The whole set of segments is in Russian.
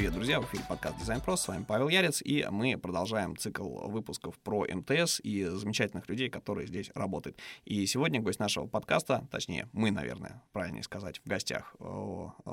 Привет, друзья! В эфире подкаст Дизайн Про. С вами Павел Ярец, и мы продолжаем цикл выпусков про МТС и замечательных людей, которые здесь работают. И сегодня гость нашего подкаста, точнее, мы, наверное, правильнее сказать, в гостях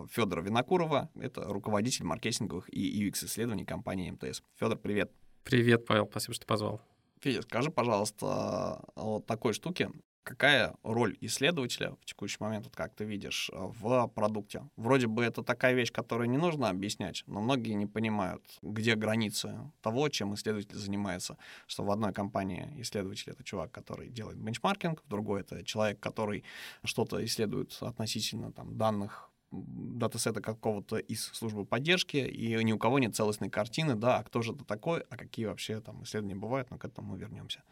Федора Винокурова. Это руководитель маркетинговых и UX-исследований компании МТС. Федор, привет! Привет, Павел, спасибо, что позвал. Федя, скажи, пожалуйста, о такой штуке какая роль исследователя в текущий момент, вот как ты видишь, э, в продукте? Вроде бы это такая вещь, которую не нужно объяснять, но многие не понимают, где границы того, чем исследователь занимается. Что в одной компании исследователь — это чувак, который делает бенчмаркинг, в другой — это человек, который что-то исследует относительно там, данных датасета какого-то из службы поддержки, и ни у кого нет целостной картины, да, а кто же это такой, а какие вообще там исследования бывают, но к этому мы вернемся.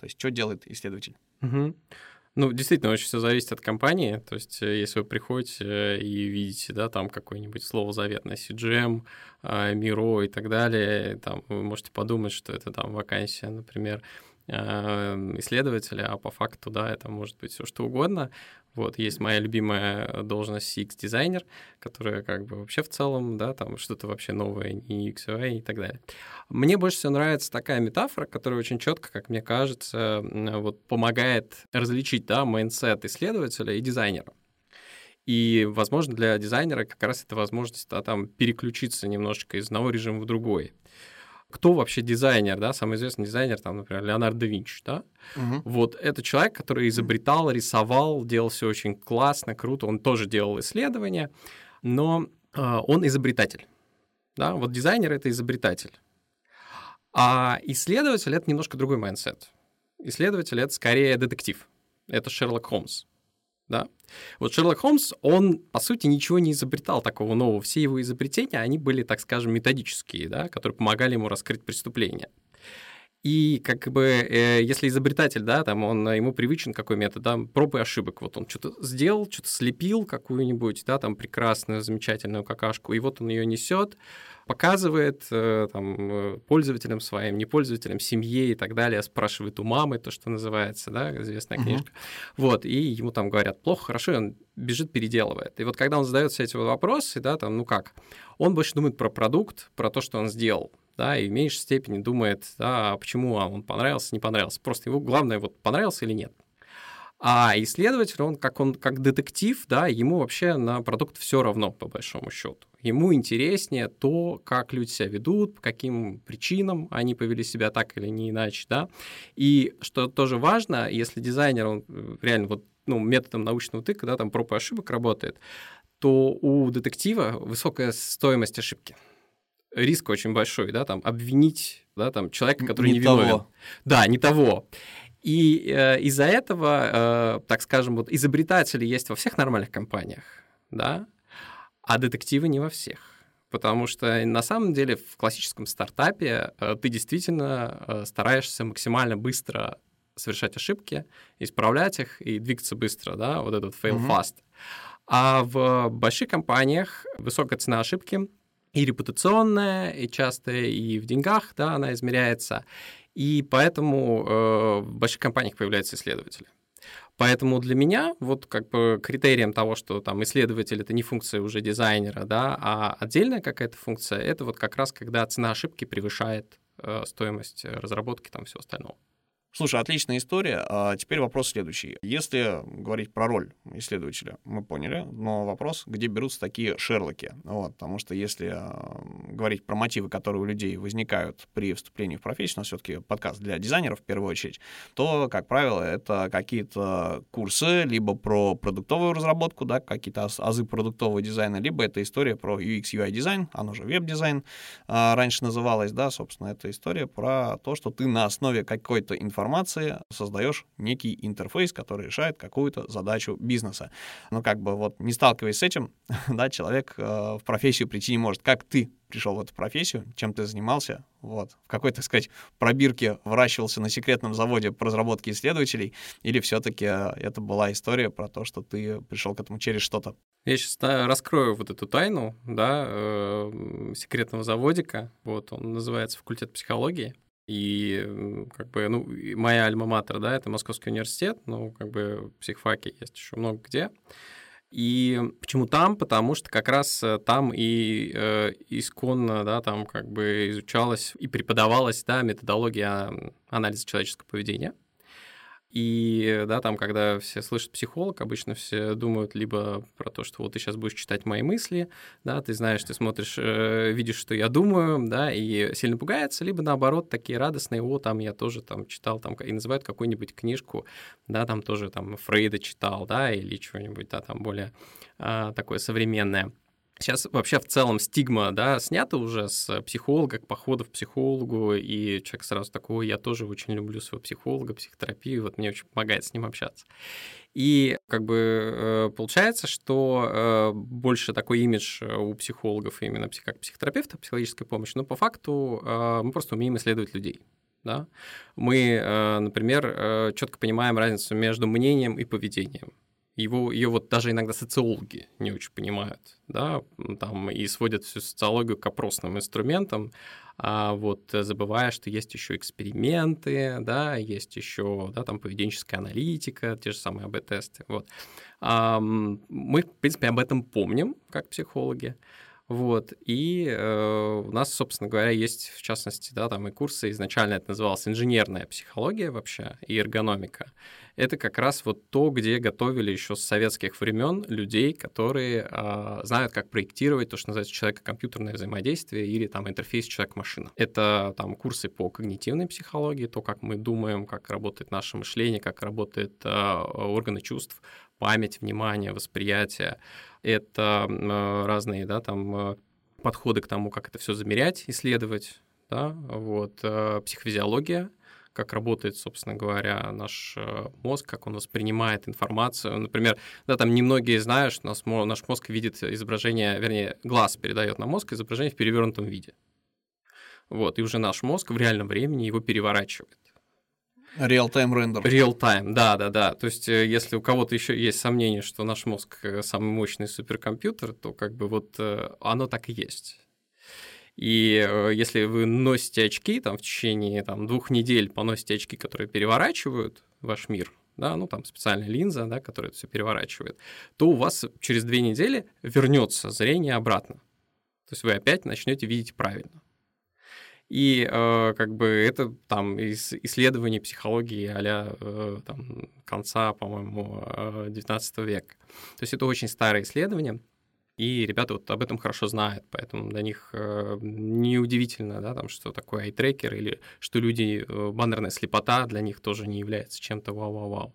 То есть что делает исследователь? Угу. Ну, действительно, очень все зависит от компании. То есть, э, если вы приходите э, и видите, да, там какое-нибудь слово заветное, CGM, а, Миро и так далее, там вы можете подумать, что это там вакансия, например, а, исследователя, а по факту, да, это может быть все что угодно. Вот, есть моя любимая должность CX-дизайнер, которая как бы вообще в целом, да, там что-то вообще новое, не UX, и так далее. Мне больше всего нравится такая метафора, которая очень четко, как мне кажется, вот помогает различить, да, mindset исследователя и дизайнера. И, возможно, для дизайнера как раз это возможность да, там, переключиться немножечко из одного режима в другой кто вообще дизайнер, да, самый известный дизайнер, там, например, Леонардо да Винчи, да, угу. вот это человек, который изобретал, рисовал, делал все очень классно, круто, он тоже делал исследования, но э, он изобретатель, да, вот дизайнер — это изобретатель, а исследователь — это немножко другой mindset. Исследователь — это скорее детектив, это Шерлок Холмс, да. Вот Шерлок Холмс, он, по сути, ничего не изобретал такого нового. Все его изобретения, они были, так скажем, методические, да, которые помогали ему раскрыть преступление. И как бы, э, если изобретатель, да, там он, ему привычен какой метод, да, проб и ошибок. Вот он что-то сделал, что-то слепил какую-нибудь, да, там прекрасную, замечательную какашку, и вот он ее несет, показывает э, там, э, пользователям своим, не пользователям, семье и так далее, спрашивает у мамы, то, что называется, да, известная uh-huh. книжка. Вот, и ему там говорят, плохо, хорошо, и он бежит, переделывает. И вот когда он задает все эти вопросы, да, там, ну как, он больше думает про продукт, про то, что он сделал, да, и в меньшей степени думает, а почему он понравился, не понравился. Просто его главное, вот понравился или нет. А исследователь, он как, он как детектив, да, ему вообще на продукт все равно, по большому счету. Ему интереснее то, как люди себя ведут, по каким причинам они повели себя так или не иначе, да. И что тоже важно, если дизайнер, он э, реально вот ну, методом научного тыка, да, там проб и ошибок работает, то у детектива высокая стоимость ошибки риск очень большой, да, там обвинить, да, там человека, который не, не виновен. Того. Да, не того. И э, из-за этого, э, так скажем, вот изобретатели есть во всех нормальных компаниях, да, а детективы не во всех. Потому что на самом деле в классическом стартапе э, ты действительно э, стараешься максимально быстро совершать ошибки, исправлять их и двигаться быстро, да, вот этот fail mm-hmm. fast. А в больших компаниях высокая цена ошибки и репутационная, и часто и в деньгах, да, она измеряется. И поэтому э, в больших компаниях появляются исследователи. Поэтому для меня вот как бы критерием того, что там исследователь это не функция уже дизайнера, да, а отдельная какая-то функция, это вот как раз когда цена ошибки превышает э, стоимость разработки там всего остального. Слушай, отличная история. А теперь вопрос следующий. Если говорить про роль исследователя, мы поняли, но вопрос, где берутся такие шерлоки? Вот, потому что если э, говорить про мотивы, которые у людей возникают при вступлении в профессию, у нас все-таки подкаст для дизайнеров в первую очередь, то, как правило, это какие-то курсы либо про продуктовую разработку, да, какие-то азы продуктового дизайна, либо это история про UX, UI дизайн, оно же веб-дизайн а, раньше называлось, да, собственно, это история про то, что ты на основе какой-то информации информации создаешь некий интерфейс, который решает какую-то задачу бизнеса. Но как бы вот не сталкиваясь с этим, да, человек э, в профессию прийти не может. Как ты пришел в эту профессию, чем ты занимался, вот, в какой, так сказать, пробирке выращивался на секретном заводе по разработке исследователей, или все-таки э, это была история про то, что ты пришел к этому через что-то? Я сейчас да, раскрою вот эту тайну, да, э, секретного заводика, вот, он называется факультет психологии, и как бы, ну, моя альма-матер, да, это Московский университет, ну, как бы психфаки есть еще много где. И почему там? Потому что как раз э, там и э, исконно, да, там как бы изучалась и преподавалась, да, методология анализа человеческого поведения. И, да, там, когда все слышат психолог, обычно все думают либо про то, что вот ты сейчас будешь читать мои мысли, да, ты знаешь, ты смотришь, э, видишь, что я думаю, да, и сильно пугается, либо наоборот, такие радостные, о, там я тоже там читал, там, и называют какую-нибудь книжку, да, там тоже там Фрейда читал, да, или чего-нибудь, да, там более а, такое современное. Сейчас вообще в целом стигма, да, снята уже с психолога, к походу к психологу, и человек сразу такой, я тоже очень люблю своего психолога, психотерапию, вот мне очень помогает с ним общаться. И как бы э, получается, что э, больше такой имидж у психологов именно как психотерапевта, психологической помощи, но по факту э, мы просто умеем исследовать людей. Да? Мы, например, четко понимаем разницу между мнением и поведением его, ее вот даже иногда социологи не очень понимают, да, там и сводят всю социологию к опросным инструментам, а вот забывая, что есть еще эксперименты, да, есть еще, да, там поведенческая аналитика, те же самые АБ-тесты, вот. Мы, в принципе, об этом помним, как психологи, вот, и э, у нас, собственно говоря, есть, в частности, да, там и курсы, изначально это называлось инженерная психология вообще и эргономика. Это как раз вот то, где готовили еще с советских времен людей, которые э, знают, как проектировать то, что называется человеко-компьютерное взаимодействие или там интерфейс человек-машина. Это там курсы по когнитивной психологии, то, как мы думаем, как работает наше мышление, как работают э, органы чувств, память, внимание, восприятие это э, разные, да, там э, подходы к тому, как это все замерять, исследовать, да, вот, э, психофизиология, как работает, собственно говоря, наш мозг, как он воспринимает информацию. Например, да, там немногие знают, что наш мозг видит изображение, вернее, глаз передает на мозг изображение в перевернутом виде. Вот, и уже наш мозг в реальном времени его переворачивает. Real-time рендер. Real-time, да, да, да. То есть, э, если у кого-то еще есть сомнение, что наш мозг э, самый мощный суперкомпьютер, то как бы вот э, оно так и есть. И если вы носите очки там в течение там, двух недель, поносите очки, которые переворачивают ваш мир, да, ну там специальная линза, да, которая это все переворачивает, то у вас через две недели вернется зрение обратно. То есть вы опять начнете видеть правильно. И э, как бы это там из исследований психологии а э, там, конца, по-моему, 19 э, века. То есть это очень старое исследование, и ребята вот об этом хорошо знают, поэтому для них э, неудивительно, да, там, что такое айтрекер или что люди, э, баннерная слепота для них тоже не является чем-то вау-вау-вау.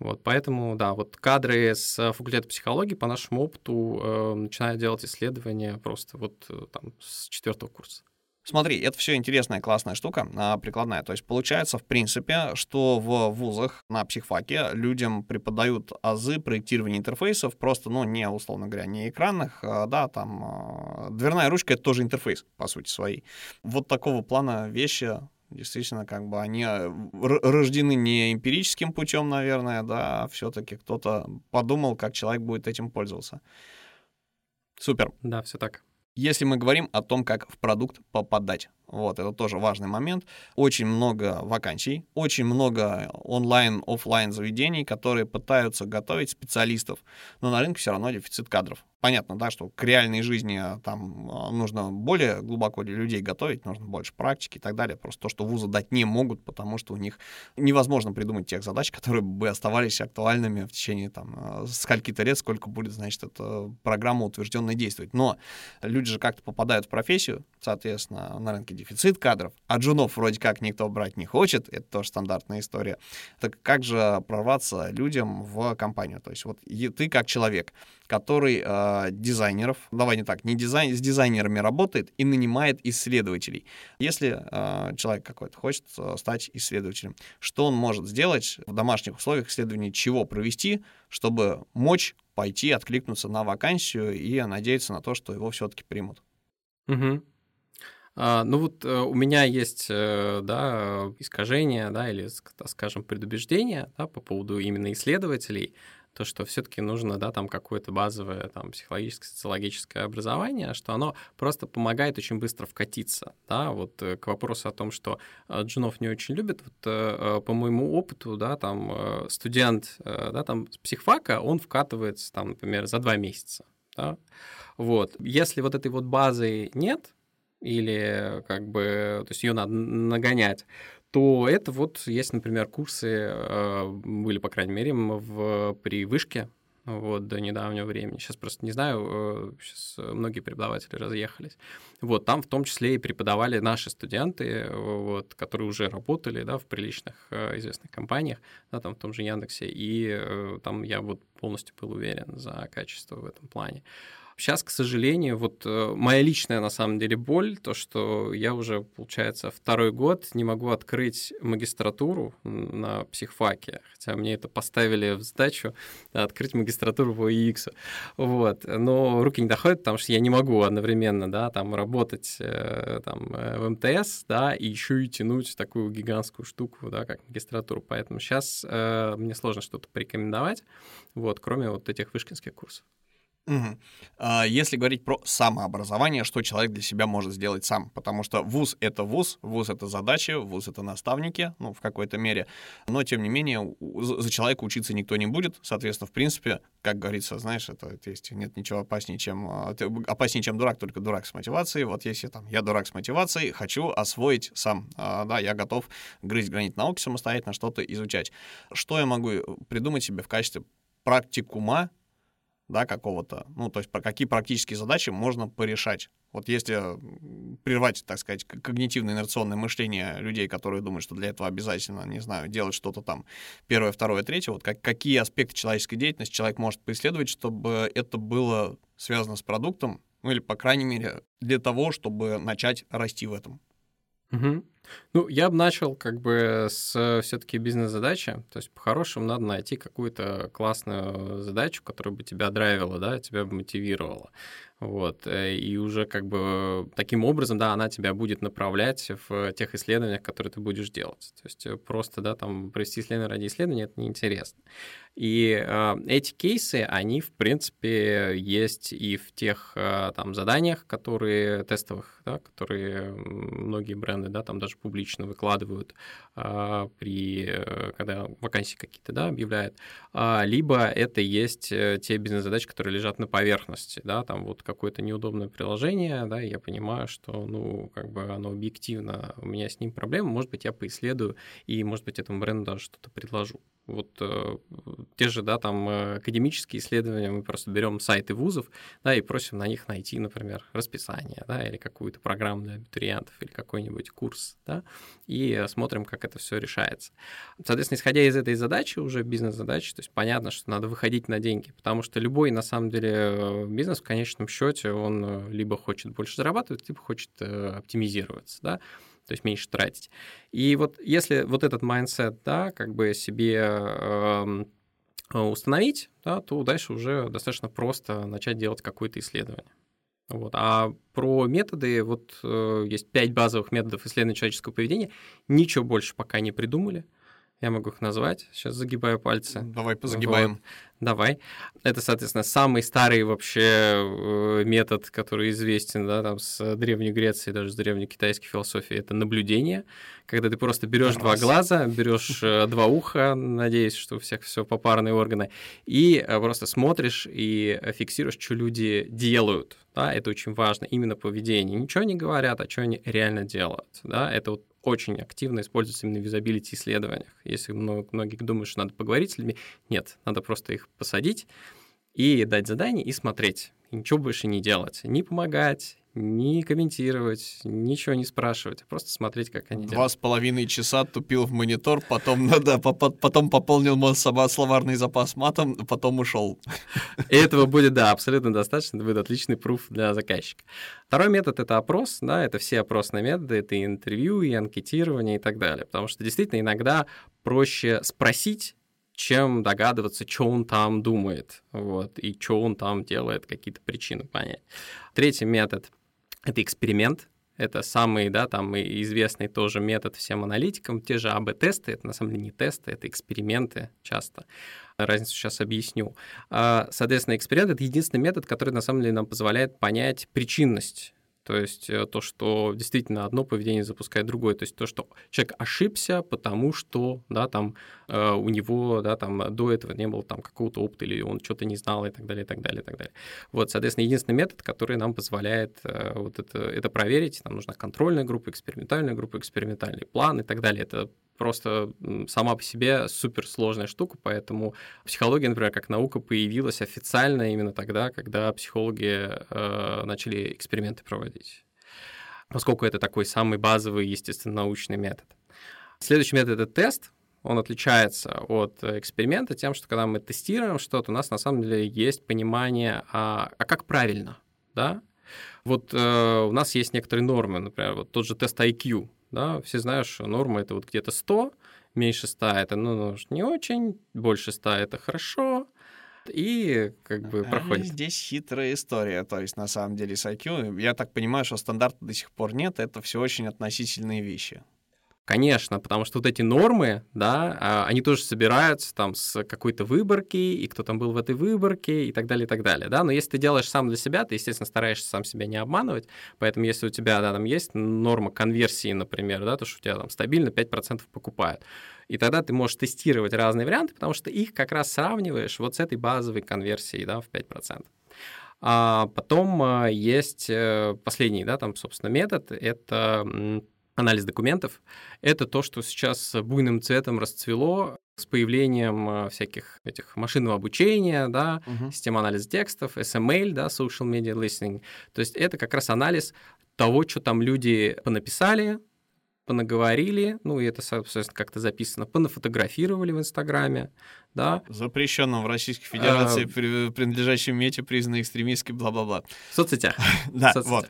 Вот, поэтому, да, вот кадры с факультета психологии по нашему опыту э, начинают делать исследования просто вот э, там с четвертого курса. Смотри, это все интересная, классная штука, а, прикладная. То есть получается, в принципе, что в вузах на психфаке людям преподают азы проектирования интерфейсов, просто, ну, не, условно говоря, не экранных, а, да, там, а, дверная ручка — это тоже интерфейс, по сути своей. Вот такого плана вещи Действительно, как бы они рождены не эмпирическим путем, наверное, да, а все-таки кто-то подумал, как человек будет этим пользоваться. Супер. Да, все так. Если мы говорим о том, как в продукт попадать, вот, это тоже важный момент. Очень много вакансий, очень много онлайн, офлайн заведений, которые пытаются готовить специалистов, но на рынке все равно дефицит кадров понятно, да, что к реальной жизни а, там а, нужно более глубоко для людей готовить, нужно больше практики и так далее. Просто то, что вузы дать не могут, потому что у них невозможно придумать тех задач, которые бы оставались актуальными в течение там а, скольки-то лет, сколько будет, значит, эта программа утвержденная действовать. Но люди же как-то попадают в профессию, соответственно, на рынке дефицит кадров, а джунов вроде как никто брать не хочет, это тоже стандартная история. Так как же прорваться людям в компанию? То есть вот ты как человек, который э, дизайнеров, давай не так, не дизайн, с дизайнерами работает и нанимает исследователей. Если э, человек какой-то хочет э, стать исследователем, что он может сделать в домашних условиях исследования, чего провести, чтобы мочь пойти откликнуться на вакансию и надеяться на то, что его все-таки примут. Угу. А, ну вот э, у меня есть, э, да, искажения, да, или, скажем, предубеждения, да, по поводу именно исследователей. То, что все-таки нужно, да, там какое-то базовое там психологическое, социологическое образование, что оно просто помогает очень быстро вкатиться, да, вот э, к вопросу о том, что э, джунов не очень любят, вот э, по моему опыту, да, там студент, да, там с психфака, он вкатывается, там, например, за два месяца, да, вот. Если вот этой вот базы нет, или как бы, то есть ее надо нагонять, то это вот есть, например, курсы, э, были, по крайней мере, в, при вышке, вот, до недавнего времени. Сейчас просто не знаю, сейчас э, многие преподаватели разъехались. Вот, там в том числе и преподавали наши студенты, вот, которые уже работали, да, в приличных э, известных компаниях, да, там в том же Яндексе, и там я вот полностью был уверен за качество в этом плане. Сейчас, к сожалению, вот э, моя личная на самом деле боль, то, что я уже, получается, второй год не могу открыть магистратуру на психфаке, хотя мне это поставили в задачу да, открыть магистратуру по UX. Вот. Но руки не доходят, потому что я не могу одновременно да, там, работать э, там, э, в МТС да, и еще и тянуть такую гигантскую штуку, да, как магистратуру. Поэтому сейчас э, мне сложно что-то порекомендовать, вот, кроме вот этих вышкинских курсов. Угу. Если говорить про самообразование, что человек для себя может сделать сам? Потому что вуз — это вуз, вуз — это задачи, вуз — это наставники, ну, в какой-то мере. Но, тем не менее, за человека учиться никто не будет. Соответственно, в принципе, как говорится, знаешь, это, это есть, нет ничего опаснее, чем... А, опаснее, чем дурак, только дурак с мотивацией. Вот если там я дурак с мотивацией, хочу освоить сам. А, да, я готов грызть гранит науки самостоятельно, что-то изучать. Что я могу придумать себе в качестве практикума, да, какого-то, ну, то есть про какие практические задачи можно порешать. Вот если прервать, так сказать, когнитивное инерционное мышление людей, которые думают, что для этого обязательно, не знаю, делать что-то там первое, второе, третье, вот как, какие аспекты человеческой деятельности человек может преследовать, чтобы это было связано с продуктом, ну или, по крайней мере, для того, чтобы начать расти в этом. Угу. Ну, я бы начал как бы с все-таки бизнес-задачи. То есть, по-хорошему, надо найти какую-то классную задачу, которая бы тебя драйвила, да, тебя бы мотивировала. Вот, э, и уже как бы таким образом, да, она тебя будет направлять в тех исследованиях, которые ты будешь делать. То есть э, просто, да, там провести исследование ради исследования — это неинтересно. И э, эти кейсы, они, в принципе, есть и в тех э, там заданиях, которые тестовых, да, которые многие бренды, да, там даже публично выкладывают э, при, э, когда вакансии какие-то, да, объявляют. А, либо это есть э, те бизнес-задачи, которые лежат на поверхности, да, там вот какое-то неудобное приложение, да, я понимаю, что, ну, как бы оно объективно, у меня с ним проблемы, может быть, я поисследую, и, может быть, этому бренду даже что-то предложу. Вот э, те же, да, там э, академические исследования, мы просто берем сайты вузов, да, и просим на них найти, например, расписание, да, или какую-то программу для абитуриентов, или какой-нибудь курс, да, и смотрим, как это все решается. Соответственно, исходя из этой задачи, уже бизнес-задачи, то есть понятно, что надо выходить на деньги, потому что любой, на самом деле, э, бизнес в конечном счете, он э, либо хочет больше зарабатывать, либо хочет оптимизироваться, да, то есть меньше тратить. И вот если вот этот mindset, да, как бы себе э, установить, да, то дальше уже достаточно просто начать делать какое-то исследование. Вот. А про методы, вот э, есть пять базовых методов исследования человеческого поведения, ничего больше пока не придумали. Я могу их назвать. Сейчас загибаю пальцы. Давай позагибаем. Вот. Давай. Это, соответственно, самый старый вообще э, метод, который известен, да, там с Древней Греции, даже с древней китайской философии, это наблюдение, когда ты просто берешь два глаза, берешь э, два уха, надеюсь, что у всех все попарные органы, и э, просто смотришь и фиксируешь, что люди делают. Да, это очень важно, именно поведение. Ничего не говорят, а что они реально делают. Да, это вот очень активно используется именно в визабилити исследованиях. Если многие думают, что надо поговорить с людьми, нет, надо просто их посадить и дать задание и смотреть. И ничего больше не делать. Не помогать, не комментировать, ничего не спрашивать, а просто смотреть, как они Два делают. Два с половиной часа тупил в монитор, потом, да, потом пополнил мой словарный запас матом, потом ушел. И этого будет, да, абсолютно достаточно, это будет отличный пруф для заказчика. Второй метод — это опрос, да, это все опросные методы, это и интервью, и анкетирование и так далее, потому что действительно иногда проще спросить, чем догадываться, что он там думает, вот, и что он там делает, какие-то причины понять. Третий метод — это эксперимент. это самый, да, там известный тоже метод всем аналитикам, те же АБ-тесты, это на самом деле не тесты, это эксперименты часто. Разницу сейчас объясню. А, соответственно, эксперимент — это единственный метод, который на самом деле нам позволяет понять причинность то есть э, то, что действительно одно поведение запускает другое. То есть то, что человек ошибся, потому что да, там, э, у него да, там, до этого не было там, какого-то опыта, или он что-то не знал, и так далее, и так далее, и так далее. Вот, соответственно, единственный метод, который нам позволяет э, вот это, это проверить, нам нужна контрольная группа, экспериментальная группа, экспериментальный план и так далее. Это просто сама по себе суперсложная штука, поэтому психология, например, как наука появилась официально именно тогда, когда психологи э, начали эксперименты проводить, поскольку это такой самый базовый, естественно, научный метод. Следующий метод — это тест, он отличается от эксперимента тем, что когда мы тестируем что-то, у нас на самом деле есть понимание, а, а как правильно, да? Вот э, у нас есть некоторые нормы, например, вот тот же тест IQ, да, все знают, что норма это вот где-то 100, меньше 100 это ну, не очень, больше 100 это хорошо, и как бы проходит. А здесь хитрая история, то есть на самом деле с IQ, я так понимаю, что стандарта до сих пор нет, это все очень относительные вещи. Конечно, потому что вот эти нормы, да, а, они тоже собираются там с какой-то выборки, и кто там был в этой выборке, и так далее, и так далее, да. Но если ты делаешь сам для себя, ты, естественно, стараешься сам себя не обманывать, поэтому если у тебя, да, там есть норма конверсии, например, да, то, что у тебя там стабильно 5% покупают, и тогда ты можешь тестировать разные варианты, потому что их как раз сравниваешь вот с этой базовой конверсией, да, в 5%. А потом а, есть э, последний, да, там, собственно, метод, это анализ документов, это то, что сейчас буйным цветом расцвело с появлением э, всяких этих машинного обучения, да, uh-huh. систем анализа текстов, SML, да, social media listening. То есть это как раз анализ того, что там люди понаписали, понаговорили, ну, и это, соответственно, как-то записано, понафотографировали в Инстаграме, да. Запрещенном в Российской Федерации, а... принадлежащем МЕТе, признанной экстремистской, бла-бла-бла. В соцсетях. Да, вот.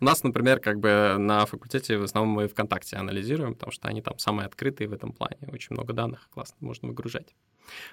У нас, например, как бы на факультете в основном мы ВКонтакте анализируем, потому что они там самые открытые в этом плане. Очень много данных классно можно выгружать.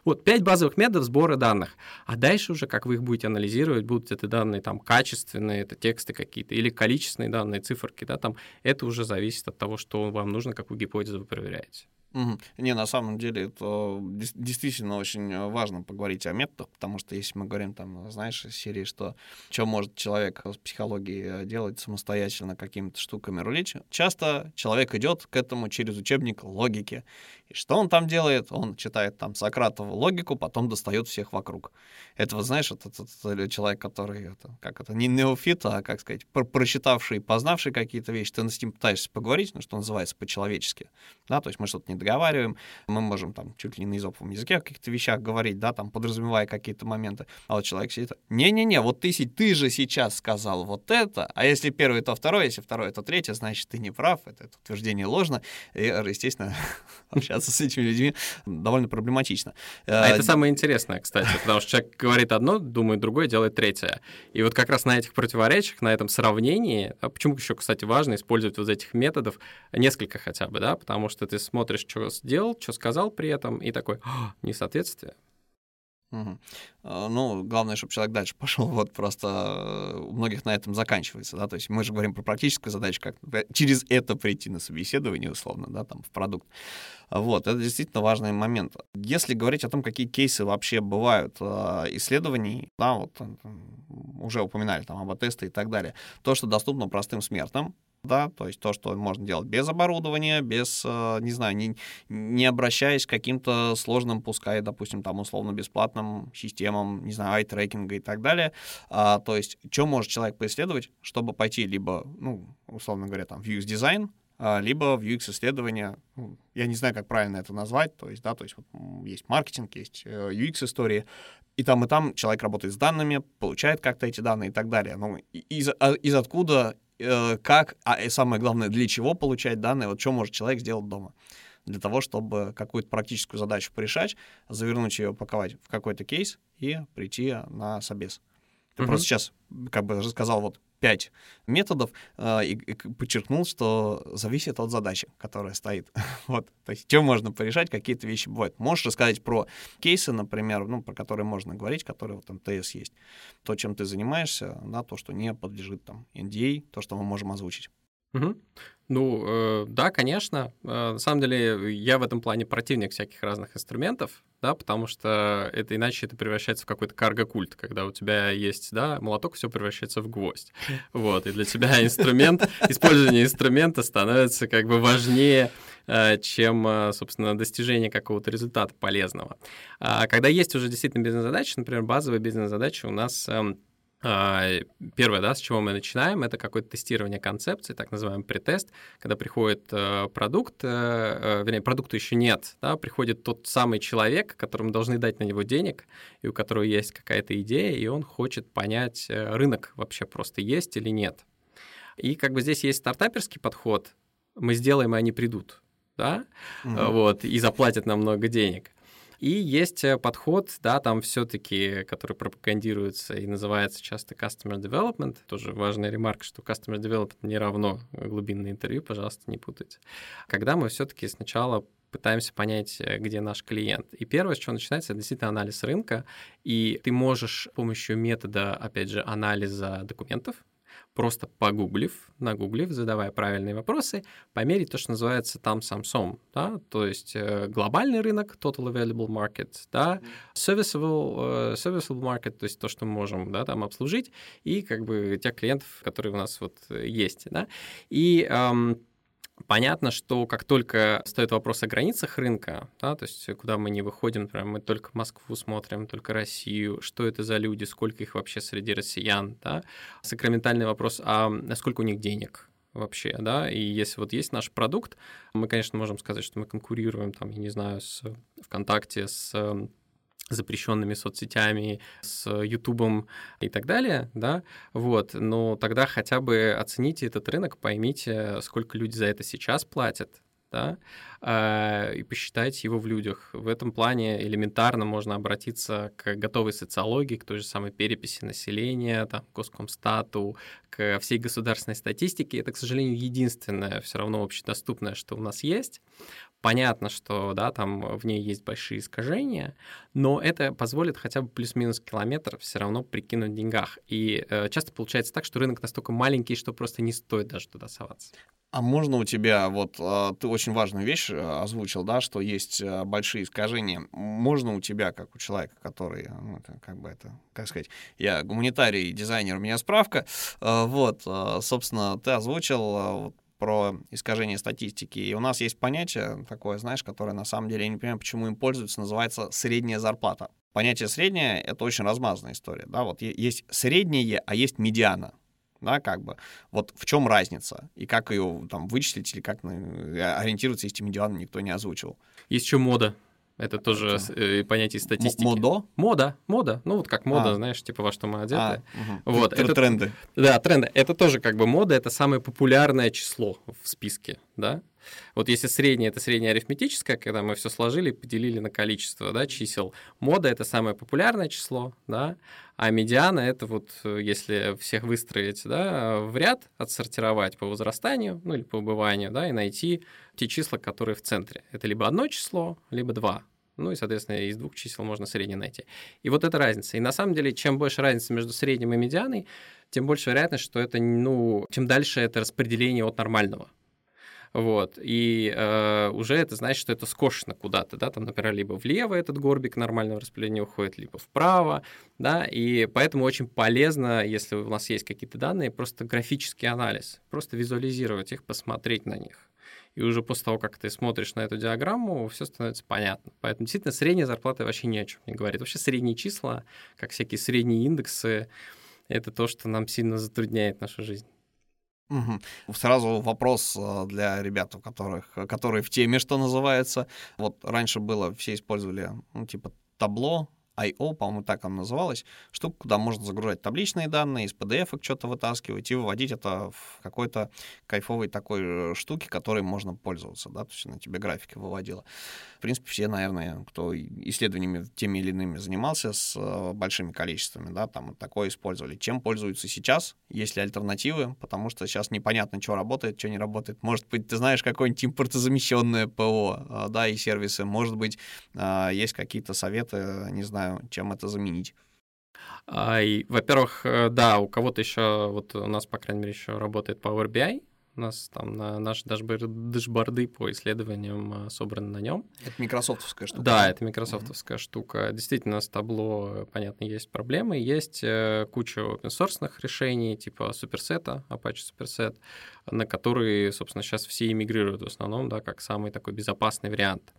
Вот, пять базовых методов сбора данных. А дальше уже, как вы их будете анализировать, будут это данные там качественные, это тексты какие-то, или количественные данные, циферки, да, там, это уже зависит от того, что вам нужно, какую гипотезу вы проверяете. Угу. Не, на самом деле это действительно очень важно поговорить о методах, потому что если мы говорим там, знаешь, из серии, что что может человек с психологией делать самостоятельно какими-то штуками рулить, часто человек идет к этому через учебник логики. И что он там делает? Он читает там Сократову логику, потом достает всех вокруг. Это вот, знаешь, это, это, это человек, который, это, как это, не неофит, а, как сказать, про прочитавший, познавший какие-то вещи, ты с ним пытаешься поговорить, ну, что называется, по-человечески, да, то есть мы что-то не договариваем, мы можем там чуть ли не на изоповом языке о каких-то вещах говорить, да, там, подразумевая какие-то моменты, а вот человек сидит, не-не-не, вот ты, ты же сейчас сказал вот это, а если первое, то второе, если второе, то третье, значит, ты не прав, это, это утверждение ложно, и, естественно, общаться с этими людьми довольно проблематично. А это самое интересное, кстати, потому что человек говорит одно, думает другое, делает третье. И вот как раз на этих противоречиях, на этом сравнении, а почему еще, кстати, важно использовать вот этих методов несколько хотя бы, да, потому что ты смотришь, что сделал, что сказал при этом, и такой, несоответствие, Угу. Ну, главное, чтобы человек дальше пошел. Вот просто э, у многих на этом заканчивается, да. То есть мы же говорим про практическую задачу, как через это прийти на собеседование, условно, да, там, в продукт. Вот, это действительно важный момент. Если говорить о том, какие кейсы вообще бывают э, исследований, да, вот уже упоминали там об тесты и так далее, то, что доступно простым смертным, да, то есть то, что можно делать без оборудования, без, э, не знаю, не, не обращаясь к каким-то сложным, пускай, допустим, там условно-бесплатным системам, не знаю, ай-трекинга и так далее. А, то есть, что может человек поисследовать, чтобы пойти либо, ну, условно говоря, там, в UX-дизайн, а, либо в UX-исследования, ну, я не знаю, как правильно это назвать, то есть, да, то есть вот есть маркетинг, есть UX-истории, э, и там, и там человек работает с данными, получает как-то эти данные и так далее. Ну, из, а, из откуда Э, как, а и самое главное, для чего получать данные, вот что может человек сделать дома для того, чтобы какую-то практическую задачу порешать, завернуть ее, упаковать в какой-то кейс и прийти на собес. Ты угу. просто сейчас как бы рассказал вот пять методов э, и, и подчеркнул, что зависит от задачи, которая стоит. вот, то есть, чем можно порешать, какие-то вещи бывают. Можешь рассказать про кейсы, например, ну, про которые можно говорить, которые вот МТС есть. То, чем ты занимаешься, на то, что не подлежит там NDA, то, что мы можем озвучить. Угу. Ну, э, да, конечно. Э, на самом деле, я в этом плане противник всяких разных инструментов, да, потому что это иначе это превращается в какой-то карго-культ, когда у тебя есть, да, молоток, все превращается в гвоздь. Вот, и для тебя инструмент, использование инструмента становится как бы важнее э, чем, э, собственно, достижение какого-то результата полезного. А когда есть уже действительно бизнес-задачи, например, базовые бизнес-задачи у нас эм, первое, да, с чего мы начинаем, это какое-то тестирование концепции, так называемый претест, когда приходит э, продукт, э, э, вернее, продукта еще нет, да, приходит тот самый человек, которому должны дать на него денег, и у которого есть какая-то идея, и он хочет понять, рынок вообще просто есть или нет. И как бы здесь есть стартаперский подход, мы сделаем, и они придут, да, угу. вот, и заплатят нам много денег. И есть э, подход, да, там все-таки, который пропагандируется и называется часто Customer Development. Тоже важная ремарка, что Customer Development не равно глубинное интервью, пожалуйста, не путайте. Когда мы все-таки сначала пытаемся понять, э, где наш клиент. И первое, с чего начинается, это действительно анализ рынка, и ты можешь с помощью метода, опять же, анализа документов, просто погуглив, нагуглив, задавая правильные вопросы, померить то, что называется там самсом, да, то есть э, глобальный рынок, total available market, да, serviceable, uh, serviceable market, то есть то, что мы можем, да, там обслужить, и как бы тех клиентов, которые у нас вот э, есть, да, и um, Понятно, что как только стоит вопрос о границах рынка, да, то есть куда мы не выходим, например, мы только Москву смотрим, только Россию, что это за люди, сколько их вообще среди россиян, да, сакраментальный вопрос, а сколько у них денег, вообще, да, и если вот есть наш продукт, мы, конечно, можем сказать, что мы конкурируем, там, я не знаю, с ВКонтакте, с запрещенными соцсетями, с Ютубом и так далее, да, вот, но тогда хотя бы оцените этот рынок, поймите, сколько люди за это сейчас платят, да, э, и посчитайте его в людях. В этом плане элементарно можно обратиться к готовой социологии, к той же самой переписи населения, там, к Госкомстату, к всей государственной статистике. Это, к сожалению, единственное все равно общедоступное, что у нас есть. Понятно, что да, там в ней есть большие искажения, но это позволит хотя бы плюс-минус километр все равно прикинуть в деньгах. И э, часто получается так, что рынок настолько маленький, что просто не стоит даже туда соваться. А можно у тебя, вот а, ты очень важную вещь э, озвучил, да, что есть э, большие искажения. Можно у тебя, как у человека, который, ну, это, как бы это, как сказать, я гуманитарий, дизайнер, у меня справка, э, вот, собственно, ты озвучил про искажение статистики. И у нас есть понятие такое, знаешь, которое на самом деле, я не понимаю, почему им пользуются, называется средняя зарплата. Понятие средняя — это очень размазанная история, да, вот есть среднее, а есть медиана да, как бы. Вот в чем разница? И как ее там вычислить или как э, ориентироваться, если медиан никто не озвучил? Есть еще мода. Это тоже э, понятие статистики. Модо? Мода, мода. Ну, вот как мода, а. знаешь, типа во что мы одеты. А, угу. Вот, это, тренды. Да, тренды. Это тоже как бы мода, это самое популярное число в списке, да. Вот если среднее, это среднее арифметическое, когда мы все сложили и поделили на количество да, чисел. Мода — это самое популярное число, да, а медиана — это вот, если всех выстроить да, в ряд, отсортировать по возрастанию, ну или по убыванию, да, и найти те числа, которые в центре. Это либо одно число, либо два. Ну и, соответственно, из двух чисел можно среднее найти. И вот эта разница. И на самом деле, чем больше разница между средним и медианой, тем больше вероятность, что это, ну, чем дальше это распределение от нормального. Вот. И э, уже это значит, что это скошено куда-то, да, там, например, либо влево этот горбик нормального распределения уходит, либо вправо, да, и поэтому очень полезно, если у нас есть какие-то данные, просто графический анализ, просто визуализировать их, посмотреть на них. И уже после того, как ты смотришь на эту диаграмму, все становится понятно. Поэтому действительно средняя зарплата вообще ни о чем не говорит. Вообще средние числа, как всякие средние индексы, это то, что нам сильно затрудняет нашу жизнь. Угу. Сразу вопрос э, для ребят, у которых, которые в теме, что называется. Вот раньше было, все использовали, ну, типа табло, IO, по-моему, так он называлась, штука, куда можно загружать табличные данные, из PDF что-то вытаскивать и выводить это в какой-то кайфовой такой э, штуке, которой можно пользоваться, да, то есть она тебе графики выводила. В принципе, все, наверное, кто исследованиями теми или иными занимался с э, большими количествами, да, там такое использовали. Чем пользуются сейчас? Есть ли альтернативы? Потому что сейчас непонятно, что работает, что не работает. Может быть, ты знаешь какое-нибудь импортозамещенное ПО, э, да, и сервисы. Может быть, есть какие-то советы, не знаю, знаю, чем это заменить. А, и, во-первых, э, да, у кого-то еще, вот у нас, по крайней мере, еще работает Power BI, У нас там на наши дашборды по исследованиям собраны на нем. Это микрософтовская штука. Да, это микрософтовская mm-hmm. штука. Действительно, с табло, понятно, есть проблемы. Есть куча open source решений, типа суперсета, Apache Superset, на которые, собственно, сейчас все эмигрируют в основном, да, как самый такой безопасный вариант.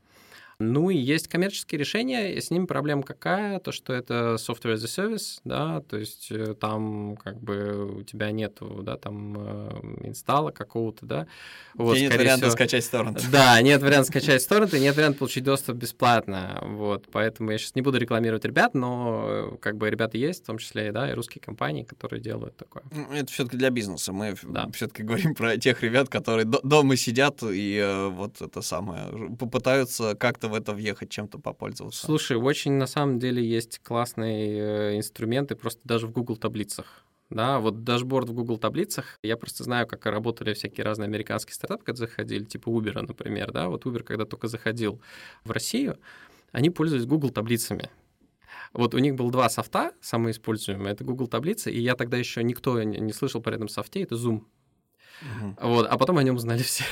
Ну и есть коммерческие решения, и с ними проблема какая? То, что это software as a service, да, то есть э, там как бы у тебя нету, да, там э, инсталла какого-то, да. Вот, нет варианта всего... скачать торрент. Да, нет варианта скачать с торрента, нет варианта получить доступ бесплатно, вот, поэтому я сейчас не буду рекламировать ребят, но э, как бы ребята есть, в том числе, да, и русские компании, которые делают такое. Ну, это все таки для бизнеса, мы да. все таки говорим про тех ребят, которые дома сидят и вот это самое, попытаются как-то в это въехать, чем-то попользоваться. Слушай, очень на самом деле есть классные э, инструменты просто даже в Google таблицах. Да, вот дашборд в Google таблицах, я просто знаю, как работали всякие разные американские стартапы, когда заходили, типа Uber, например, да, вот Uber, когда только заходил в Россию, они пользовались Google таблицами. Вот у них был два софта, самые используемые, это Google таблицы, и я тогда еще никто не слышал по этом софте, это Zoom. Вот, а потом о нем узнали все.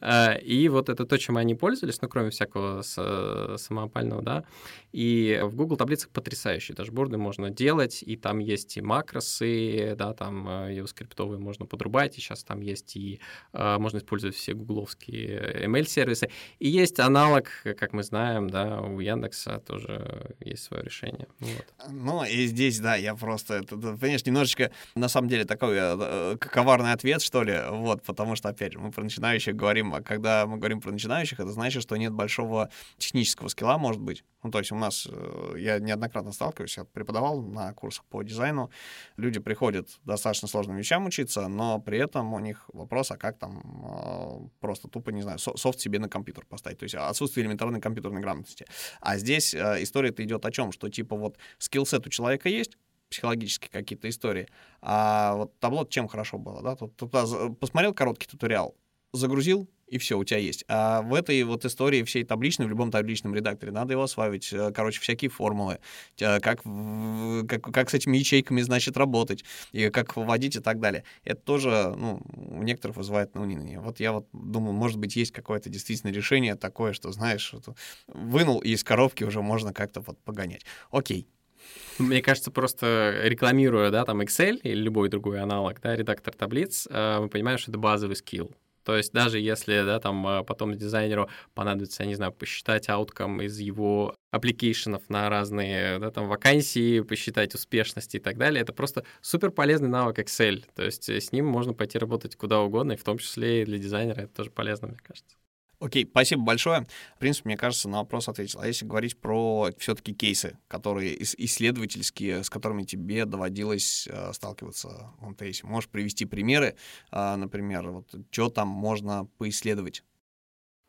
А, и вот это то, чем они пользовались, ну, кроме всякого самопального, да. И в Google таблицах потрясающие дашборды можно делать, и там есть и макросы, да, там JavaScript э, можно подрубать, и сейчас там есть и а, можно использовать все гугловские ML-сервисы. И есть аналог, как мы знаем, да, у Яндекса тоже есть свое решение. Вот. Ну, и здесь, да, я просто, это, понимаешь, немножечко, на самом деле, такой э, коварный ответ что ли, вот, потому что, опять же, мы про начинающих говорим, а когда мы говорим про начинающих, это значит, что нет большого технического скилла, может быть. Ну, то есть нас, э, я неоднократно сталкиваюсь, я преподавал на курсах по дизайну, люди приходят достаточно сложным вещам учиться, но при этом у них вопрос, а как там э, просто тупо, не знаю, софт себе на компьютер поставить, то есть отсутствие элементарной компьютерной грамотности. А здесь э, история-то идет о чем, что типа вот скилл-сет у человека есть, психологические какие-то истории. А вот табло чем хорошо было, да? Тут, тут посмотрел короткий туториал, загрузил, и все, у тебя есть. А в этой вот истории всей табличной, в любом табличном редакторе, надо его осваивать, э, короче, всякие формулы, как, как, как с этими ячейками, значит, работать, и как выводить и так далее. Это тоже, ну, у некоторых вызывает ну, уныние. Вот я вот думаю, может быть, есть какое-то действительно решение такое, что, знаешь, вынул, и из коробки уже можно как-то вот погонять. Окей, мне кажется, просто рекламируя, да, там Excel или любой другой аналог, да, редактор таблиц, э, мы понимаем, что это базовый скилл. То есть даже если, да, там э, потом дизайнеру понадобится, я не знаю, посчитать outcome из его application ов на разные, да, там, вакансии, посчитать успешности и так далее, это просто супер полезный навык Excel. То есть с ним можно пойти работать куда угодно, и в том числе и для дизайнера это тоже полезно, мне кажется. Окей, спасибо большое. В принципе, мне кажется, на вопрос ответил. А если говорить про все-таки кейсы, которые исследовательские, с которыми тебе доводилось э, сталкиваться в МТС, можешь привести примеры, э, например, вот что там можно поисследовать?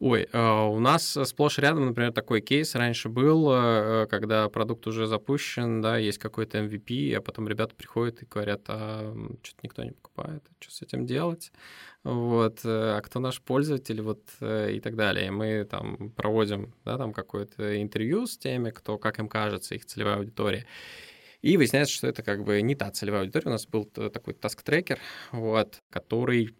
Ой, э, у нас сплошь рядом, например, такой кейс раньше был, э, когда продукт уже запущен, да, есть какой-то MVP, а потом ребята приходят и говорят, а что-то никто не покупает, что с этим делать? Вот, э, а кто наш пользователь, вот, э, и так далее. Мы там проводим, да, там какое-то интервью с теми, кто, как им кажется, их целевая аудитория. И выясняется, что это как бы не та целевая аудитория. У нас был такой таск-трекер, вот, который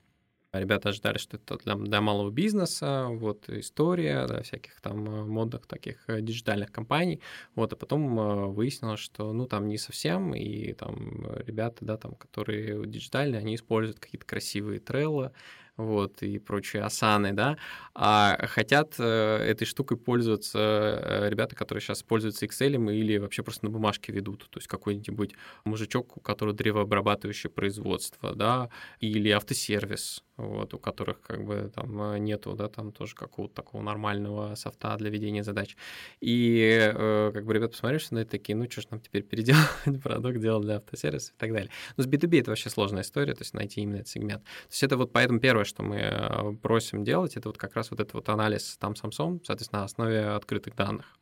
Ребята ожидали, что это для, для малого бизнеса, вот история, да, всяких там э, модных таких э, диджитальных компаний, вот, а потом э, выяснилось, что, ну, там не совсем, и там ребята, да, там, которые диджитальные, они используют какие-то красивые треллы, вот, и прочие асаны, да, а хотят этой штукой пользоваться ребята, которые сейчас пользуются Excel или вообще просто на бумажке ведут, то есть какой-нибудь мужичок, у которого древообрабатывающее производство, да, или автосервис, вот, у которых как бы там э, нету, да, там тоже какого-то такого нормального софта для ведения задач. И э, как бы ребята посмотрели на это, такие, ну что ж нам теперь переделать продукт, делать для автосервиса и так далее. Но с B2B это вообще сложная история, то есть найти именно этот сегмент. То есть это вот поэтому первое, что мы э, просим делать, это вот как раз вот этот вот анализ там Samsung, соответственно, на основе открытых данных.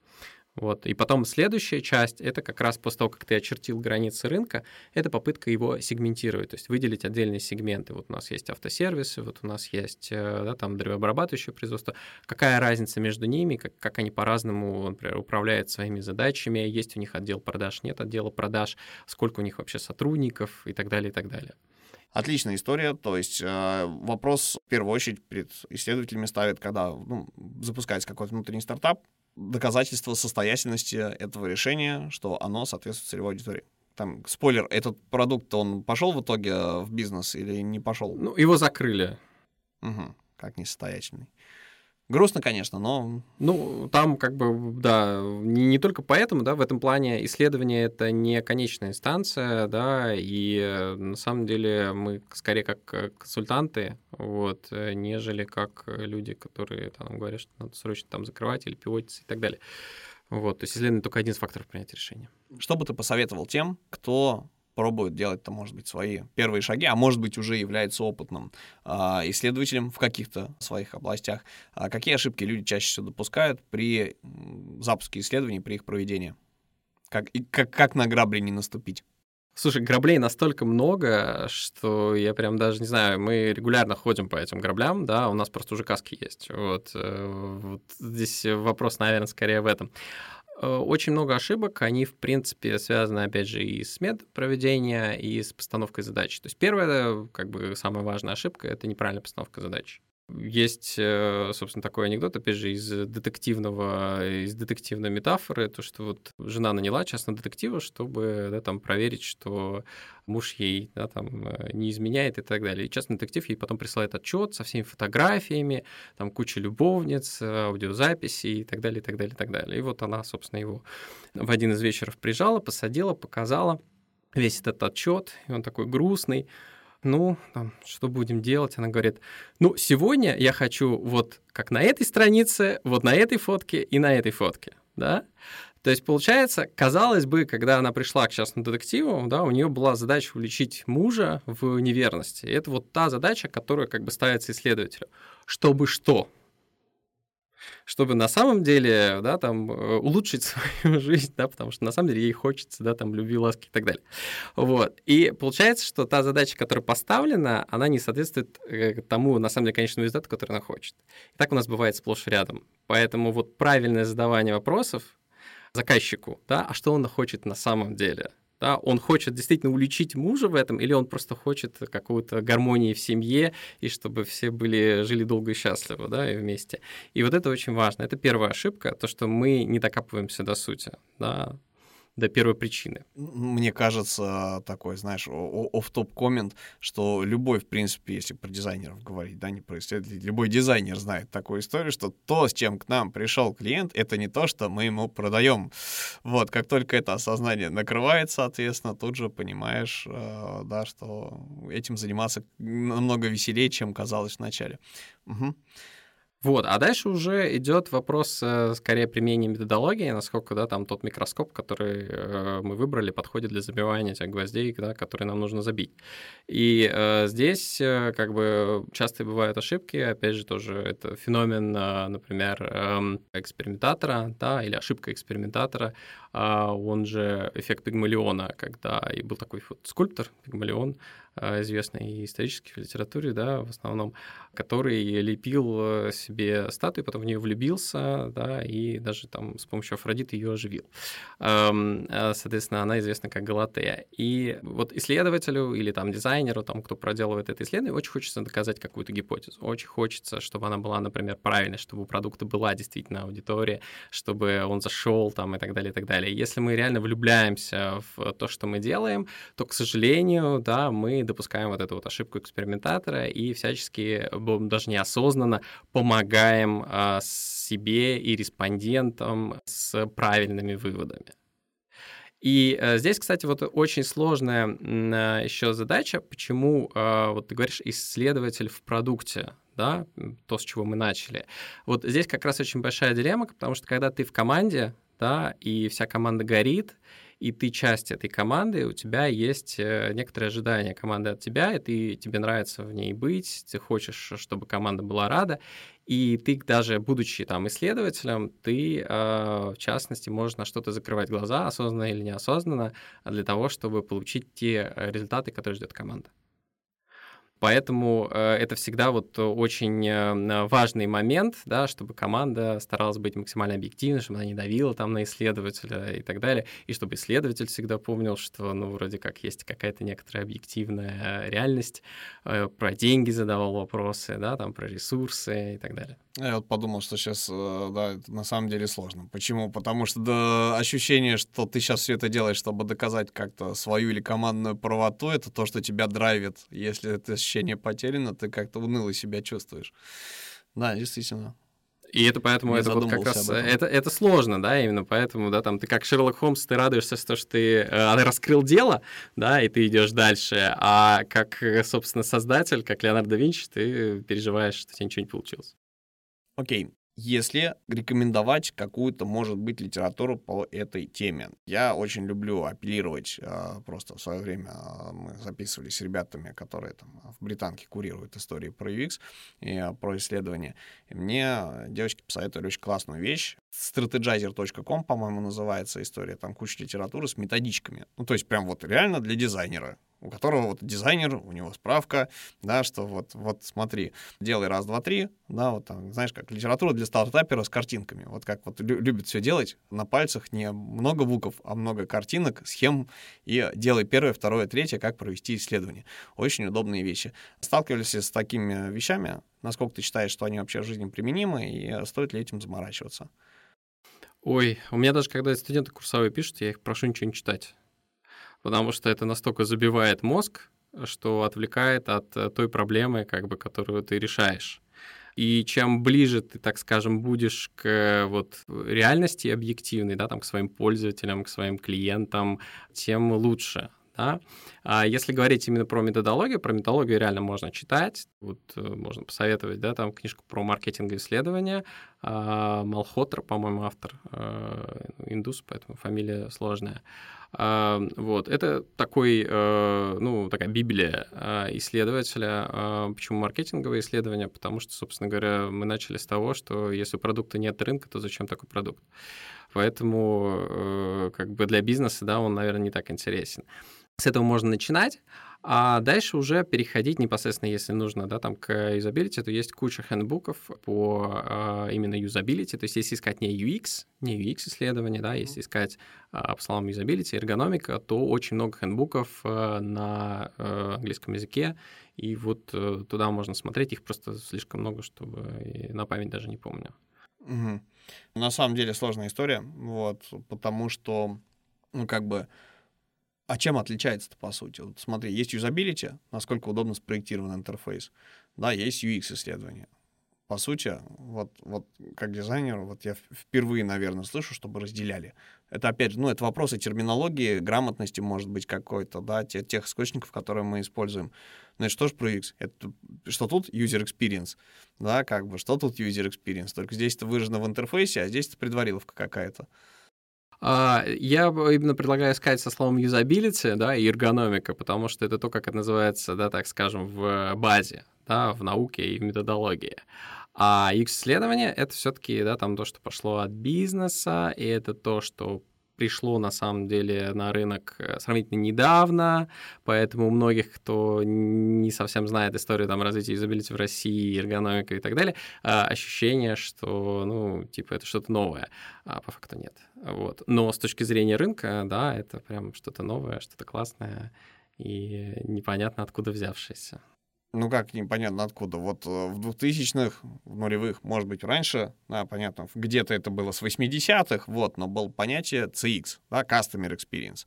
Вот. И потом следующая часть — это как раз после того, как ты очертил границы рынка, это попытка его сегментировать, то есть выделить отдельные сегменты. Вот у нас есть автосервисы, вот у нас есть э, да, там древообрабатывающее производство. Какая разница между ними, как, как они по-разному, например, управляют своими задачами, есть у них отдел продаж, нет отдела продаж, сколько у них вообще сотрудников и так далее, и так далее. Отличная история. То есть э, вопрос в первую очередь перед исследователями ставит, когда ну, запускается какой-то внутренний стартап, доказательство состоятельности этого решения, что оно соответствует целевой аудитории. Там, спойлер, этот продукт, он пошел в итоге в бизнес или не пошел? Ну, его закрыли. Угу, как несостоятельный. Грустно, конечно, но... Ну, там как бы, да, не, не только поэтому, да, в этом плане исследование — это не конечная инстанция, да, и э, на самом деле мы скорее как э, консультанты, вот, э, нежели как люди, которые там говорят, что надо срочно там закрывать или пивотиться и так далее. Вот, то есть исследование только один из факторов принятия решения. Что бы ты посоветовал тем, кто пробует делать-то, может быть, свои первые шаги, а может быть, уже является опытным э, исследователем в каких-то своих областях. А какие ошибки люди чаще всего допускают при запуске исследований, при их проведении? Как, и как, как на грабли не наступить? Слушай, граблей настолько много, что я прям даже не знаю, мы регулярно ходим по этим граблям, да, у нас просто уже каски есть. Вот, э, вот здесь вопрос, наверное, скорее в этом. Э, очень много ошибок, они, в принципе, связаны, опять же, и с медпроведения, и с постановкой задач. То есть первая, как бы, самая важная ошибка — это неправильная постановка задач. Есть, э, собственно, такой анекдот, опять же, из детективного, из детективной метафоры, то, что вот жена наняла частного детектива, чтобы да, там, проверить, что муж ей да, там, э, не изменяет и так далее. И частный детектив ей потом присылает отчет со всеми фотографиями, там куча любовниц, аудиозаписи и так далее, и так далее, и так далее. И вот она, собственно, его в один из вечеров прижала, посадила, показала весь этот отчет, и он такой грустный, ну, там, что будем делать? Она говорит, ну, сегодня я хочу вот как на этой странице, вот на этой фотке и на этой фотке, да? То есть, получается, казалось бы, когда она пришла к частному детективу, да, у нее была задача уличить мужа в неверности. И это вот та задача, которая как бы ставится исследователю. Чтобы что? Чтобы на самом деле, да, там, э, улучшить свою жизнь, да, потому что на самом деле ей хочется, да, там, любви, ласки и так далее. Вот. И получается, что та задача, которая поставлена, она не соответствует э, тому, на самом деле, конечному результату, который она хочет. И так у нас бывает сплошь и рядом. Поэтому вот правильное задавание вопросов заказчику, да, а что он хочет на самом деле, да, он хочет действительно уличить мужа в этом, или он просто хочет какой-то гармонии в семье, и чтобы все были, жили долго и счастливо, да, и вместе. И вот это очень важно. Это первая ошибка, то, что мы не докапываемся до сути, да, до первой причины. Мне кажется, такой, знаешь, оф-топ коммент, что любой, в принципе, если про дизайнеров говорить, да, не про исследователей, любой дизайнер знает такую историю, что то, с чем к нам пришел клиент, это не то, что мы ему продаем. Вот, как только это осознание накрывает, соответственно, тут же понимаешь, э, да, что этим заниматься намного веселее, чем казалось вначале. Угу. Вот, а дальше уже идет вопрос э, скорее применения методологии, насколько да, там тот микроскоп, который э, мы выбрали, подходит для забивания тех гвоздей, да, которые нам нужно забить. И э, здесь э, как бы часто бывают ошибки, опять же тоже это феномен, э, например, э, экспериментатора, да, или ошибка экспериментатора, э, он же эффект Пигмалиона, когда и был такой вот скульптор Пигмалион, Э, известный исторический в литературе, да, в основном, который лепил себе статую, потом в нее влюбился, да, и даже там с помощью Афродиты ее оживил. Эм, э, соответственно, она известна как Галатея. И вот исследователю или там дизайнеру, там, кто проделывает это исследование, очень хочется доказать какую-то гипотезу. Очень хочется, чтобы она была, например, правильной, чтобы у продукта была действительно аудитория, чтобы он зашел там и так далее, и так далее. Если мы реально влюбляемся в то, что мы делаем, то, к сожалению, да, мы допускаем вот эту вот ошибку экспериментатора и всячески, даже неосознанно, помогаем а, себе и респондентам с правильными выводами. И э, здесь, кстати, вот очень сложная э, еще задача, почему, э, вот ты говоришь, исследователь в продукте, да, то, с чего мы начали. Вот здесь как раз очень большая дилемма, потому что когда ты в команде, да, и вся команда горит, и ты часть этой команды, у тебя есть э, некоторые ожидания команды от тебя, и ты, тебе нравится в ней быть, ты хочешь, чтобы команда была рада, и ты даже будучи там исследователем, ты, э, в частности, можешь на что-то закрывать глаза, осознанно или неосознанно, для того, чтобы получить те э, результаты, которые ждет команда. Поэтому э, это всегда вот очень э, важный момент, да, чтобы команда старалась быть максимально объективной, чтобы она не давила там на исследователя и так далее, и чтобы исследователь всегда помнил, что, ну, вроде как есть какая-то некоторая объективная реальность, э, про деньги задавал вопросы, да, там про ресурсы и так далее. Я вот подумал, что сейчас, да, это на самом деле сложно. Почему? Потому что да, ощущение, что ты сейчас все это делаешь, чтобы доказать как-то свою или командную правоту, это то, что тебя драйвит. Если это ощущение потеряно, ты как-то уныло себя чувствуешь. Да, действительно. И это поэтому Не это вот как раз это, это сложно, да, именно поэтому, да, там ты как Шерлок Холмс, ты радуешься, что ты э, раскрыл дело, да, и ты идешь дальше, а как, собственно, создатель, как Леонардо да Винчи, ты переживаешь, что тебе ничего не получилось. Окей, если рекомендовать какую-то, может быть, литературу по этой теме. Я очень люблю апеллировать, а, просто в свое время а, мы записывали с ребятами, которые там в Британке курируют истории про UX и про исследования. И мне девочки посоветовали очень классную вещь. strategizer.com, по-моему, называется история. Там куча литературы с методичками. Ну, то есть прям вот реально для дизайнера у которого вот дизайнер, у него справка, да, что вот, вот смотри, делай раз, два, три, да, вот там, знаешь, как литература для стартапера с картинками, вот как вот любит все делать, на пальцах не много букв, а много картинок, схем, и делай первое, второе, третье, как провести исследование. Очень удобные вещи. Сталкивались с такими вещами, насколько ты считаешь, что они вообще в жизни применимы, и стоит ли этим заморачиваться? Ой, у меня даже когда студенты курсовые пишут, я их прошу ничего не читать потому что это настолько забивает мозг, что отвлекает от э, той проблемы, как бы, которую ты решаешь. И чем ближе ты, так скажем, будешь к вот реальности объективной, да, там, к своим пользователям, к своим клиентам, тем лучше. Да? А если говорить именно про методологию, про методологию реально можно читать. Вот э, можно посоветовать, да, там книжку про маркетинговые исследования. А, Малхотер, по-моему, автор, э, индус, поэтому фамилия сложная. Вот, это такой, э, ну, такая библия а, исследователя. А, почему маркетинговые исследования? Потому что, собственно говоря, мы начали с того, что если продукта нет рынка, то зачем такой продукт? Поэтому э, как бы для бизнеса, да, он, наверное, не так интересен. С этого можно начинать, а дальше уже переходить непосредственно, если нужно, да, там к юзабилити, то есть куча хендбуков по а, именно юзабилити, то есть если искать не UX, не UX исследования, да, если искать а, по словам юзабилити, эргономика, то очень много хендбуков а, на английском языке, и вот а, туда можно смотреть, их просто слишком много, чтобы на память даже не помню. Угу. На самом деле сложная история, вот, потому что, ну, как бы, а чем отличается-то, по сути? Вот смотри, есть юзабилити, насколько удобно спроектирован интерфейс. Да, есть UX-исследования. По сути, вот, вот как дизайнер, вот я впервые, наверное, слышу, чтобы разделяли. Это, опять же, ну, это вопросы терминологии, грамотности, может быть, какой-то, да, те, тех источников, которые мы используем. Ну, это что же про UX? Это, что тут user experience? Да, как бы, что тут user experience? Только здесь это выражено в интерфейсе, а здесь это предвариловка какая-то. А, я именно предлагаю искать со словом юзабилити, да, и эргономика, потому что это то, как это называется, да, так скажем, в базе, да, в науке и в методологии. А X-исследование — это все таки да, там то, что пошло от бизнеса, и это то, что пришло на самом деле на рынок э, сравнительно недавно, поэтому у многих, кто не совсем знает историю там, развития юзабилити в России, эргономика и так далее, а, ощущение, что, ну, типа, это что-то новое, а по факту нет. Вот. Но с точки зрения рынка, да, это прям что-то новое, что-то классное и непонятно откуда взявшееся ну как непонятно откуда. Вот э, в 2000-х, в нулевых, может быть, раньше, да, понятно, где-то это было с 80-х, вот, но было понятие CX, да, Customer Experience.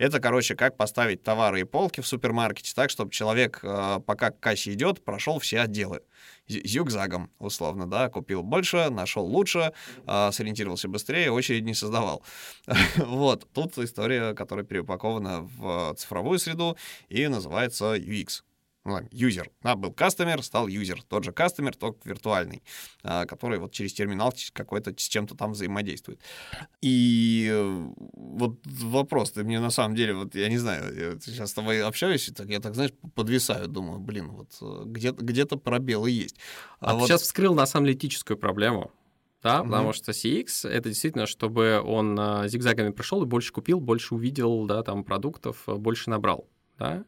Это, короче, как поставить товары и полки в супермаркете так, чтобы человек, э, пока к кассе идет, прошел все отделы. Зюгзагом, условно, да, купил больше, нашел лучше, э, сориентировался быстрее, очередь не создавал. вот, тут история, которая переупакована в цифровую среду и называется UX ну, юзер. Да, был кастомер, стал юзер. Тот же кастомер, только виртуальный, а, который вот через терминал какой-то с чем-то там взаимодействует. И э, вот вопрос, ты мне на самом деле, вот я не знаю, я сейчас с тобой общаюсь, и так, я так, знаешь, подвисаю, думаю, блин, вот э, где-то где пробелы есть. А, а вот... сейчас вскрыл, на самом деле, этическую проблему. Да, mm-hmm. потому что CX это действительно, чтобы он а, зигзагами прошел и больше купил, больше увидел, да, там продуктов, больше набрал, да.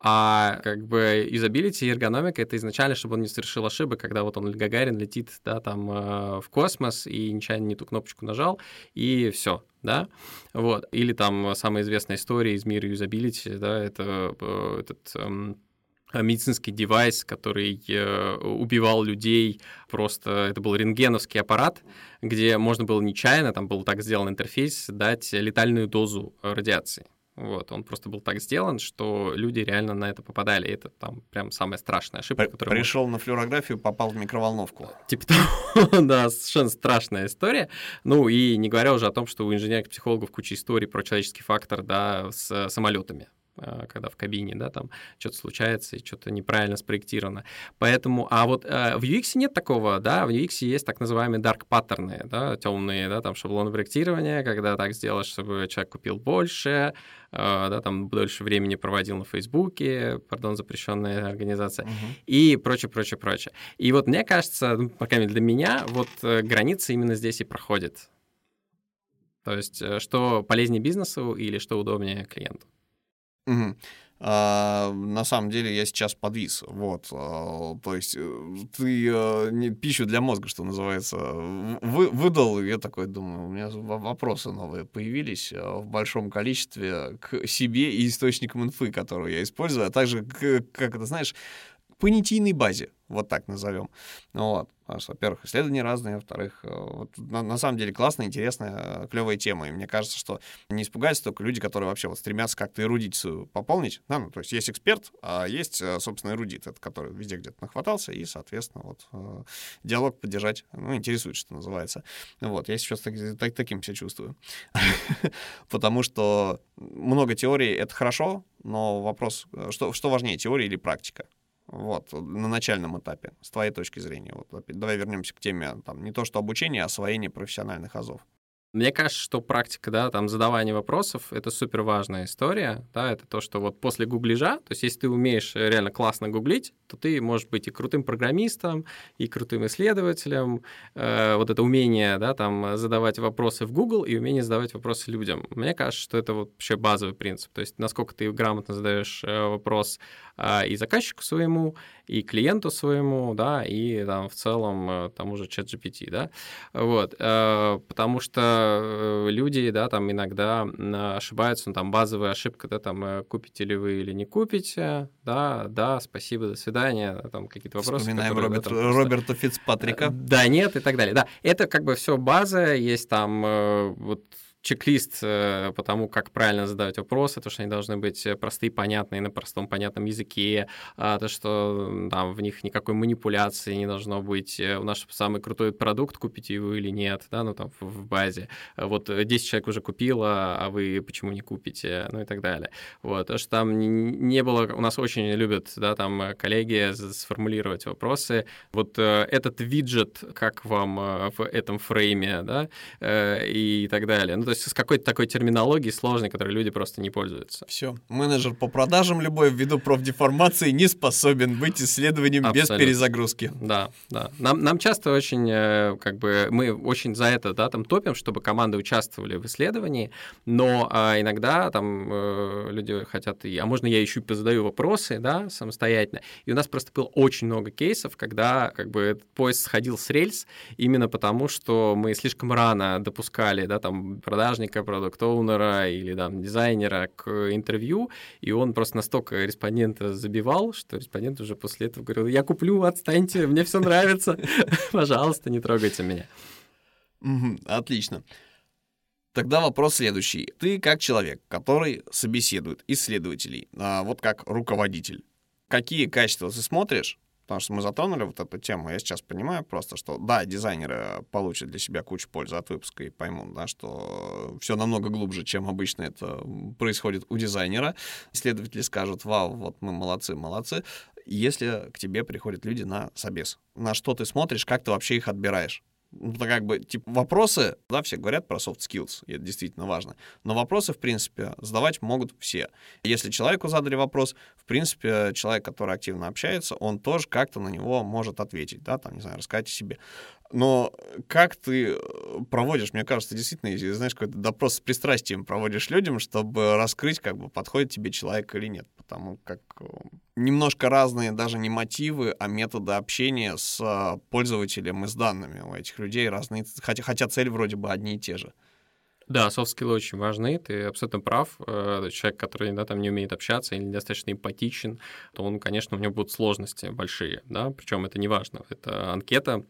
А как бы юзабилити и эргономика — это изначально, чтобы он не совершил ошибок, когда вот он, Гагарин, летит да, там э, в космос и нечаянно не ту кнопочку нажал, и все, да, вот. Или там самая известная история из мира юзабилити, да, это э, этот э, медицинский девайс, который э, убивал людей, просто это был рентгеновский аппарат, где можно было нечаянно, там был так сделан интерфейс, дать летальную дозу радиации. Вот, он просто был так сделан, что люди реально на это попадали. И это там прям самая страшная ошибка, При, которая... Пришел может... на флюорографию, попал в микроволновку. Типа того, да, совершенно страшная история. Ну и не говоря уже о том, что у инженеров-психологов куча историй про человеческий фактор, да, с самолетами когда в кабине, да, там что-то случается и что-то неправильно спроектировано. Поэтому, а вот э, в UX нет такого, да, в UX есть так называемые dark паттерны, да, темные, да, там шаблоны проектирования, когда так сделать, чтобы человек купил больше, э, да, там дольше времени проводил на Фейсбуке, пардон, запрещенная организация, угу. и прочее, прочее, прочее. И вот мне кажется, ну, пока для меня, вот э, граница именно здесь и проходит. То есть, что полезнее бизнесу или что удобнее клиенту. Угу. А, на самом деле я сейчас подвис, вот, а, то есть э, ты а, не, пищу для мозга, что называется, вы, выдал, и я такой думаю, у меня вопросы новые появились а, в большом количестве к себе и источникам инфы, которые я использую, а также, к, как это знаешь, понятийной базе, вот так назовем. Вот. Потому что, во-первых, исследования разные, во-вторых, э, вот, на, на самом деле классная, интересная, э, клевая тема. И мне кажется, что не испугаются только люди, которые вообще вот стремятся как-то эрудицию пополнить. Да, ну, то есть есть эксперт, а есть, э, собственно, эрудит, это который везде где-то нахватался, и, соответственно, вот диалог поддержать, ну, интересует, что называется. Вот, я сейчас так, так, таким себя чувствую. Потому что много теорий — это хорошо, но вопрос, что, что важнее, теория или практика? Вот, на начальном этапе, с твоей точки зрения. Вот, давай вернемся к теме там, не то что обучения, а освоения профессиональных азов. Мне кажется, что практика, да, там задавание вопросов — это супер важная история, да, это то, что вот после гуглижа, то есть если ты умеешь реально классно гуглить, то ты можешь быть и крутым программистом, и крутым исследователем, э, вот это умение, да, там задавать вопросы в Google и умение задавать вопросы людям. Мне кажется, что это вот вообще базовый принцип, то есть насколько ты грамотно задаешь э, вопрос э, и заказчику своему, и клиенту своему, да, и там в целом э, тому же чат GPT, да, вот, э, потому что э, люди, да, там иногда ошибаются, ну, там базовая ошибка, да, там купите ли вы или не купите, да, да, спасибо, до свидания, там какие-то вопросы. Вспоминаем которые, Роберт, да, просто... Роберта Фицпатрика. Да, нет и так далее, да, это как бы все база, есть там вот чек-лист э, по тому, как правильно задавать вопросы, то, что они должны быть э, простые, понятные, на простом, понятном языке, а, то, что там в них никакой манипуляции не должно быть. Э, у нас самый крутой продукт, купите его или нет, да, ну там в базе. Вот 10 человек уже купило, а вы почему не купите, ну и так далее. Вот, то, что там не было, у нас очень любят, да, там коллеги сформулировать вопросы. Вот этот виджет, как вам в этом фрейме, да, и так далее. Ну, то есть с какой-то такой терминологией сложной, которой люди просто не пользуются. Все. Менеджер по продажам любой ввиду профдеформации не способен быть исследованием Абсолютно. без перезагрузки. Да, да. Нам, нам часто очень, э, как бы, мы очень за это, да, там топим, чтобы команды участвовали в исследовании, но а, иногда там э, люди хотят, а можно я еще и позадаю вопросы, да, самостоятельно. И у нас просто было очень много кейсов, когда, как бы, этот поезд сходил с рельс именно потому, что мы слишком рано допускали, да, там, продажника, продукт-оунера или там, дизайнера к интервью, и он просто настолько респондента забивал, что респондент уже после этого говорил, я куплю, отстаньте, мне все нравится, пожалуйста, не трогайте меня. Отлично. Тогда вопрос следующий. Ты как человек, который собеседует исследователей, а, вот как руководитель, какие качества ты смотришь, Потому что мы затронули вот эту тему. Я сейчас понимаю просто, что да, дизайнеры получат для себя кучу пользы от выпуска и поймут, да, что все намного глубже, чем обычно это происходит у дизайнера. Исследователи скажут, вау, вот мы молодцы, молодцы. Если к тебе приходят люди на собес, на что ты смотришь, как ты вообще их отбираешь? Ну, как бы, типа, вопросы, да, все говорят про soft skills, и это действительно важно, но вопросы, в принципе, задавать могут все. Если человеку задали вопрос, в принципе, человек, который активно общается, он тоже как-то на него может ответить, да, там, не знаю, рассказать о себе. Но как ты э, проводишь, мне кажется, действительно, знаешь, какой-то допрос с пристрастием проводишь людям, чтобы раскрыть, как бы, подходит тебе человек или нет. Потому как э, немножко разные даже не мотивы, а методы общения с э, пользователем и с данными у этих людей разные, хотя, хотя цель вроде бы одни и те же. Да, софт-скиллы очень важны, ты абсолютно прав. Человек, который да, там не умеет общаться или недостаточно эмпатичен, то он, конечно, у него будут сложности большие, да, причем это не важно. Это анкета,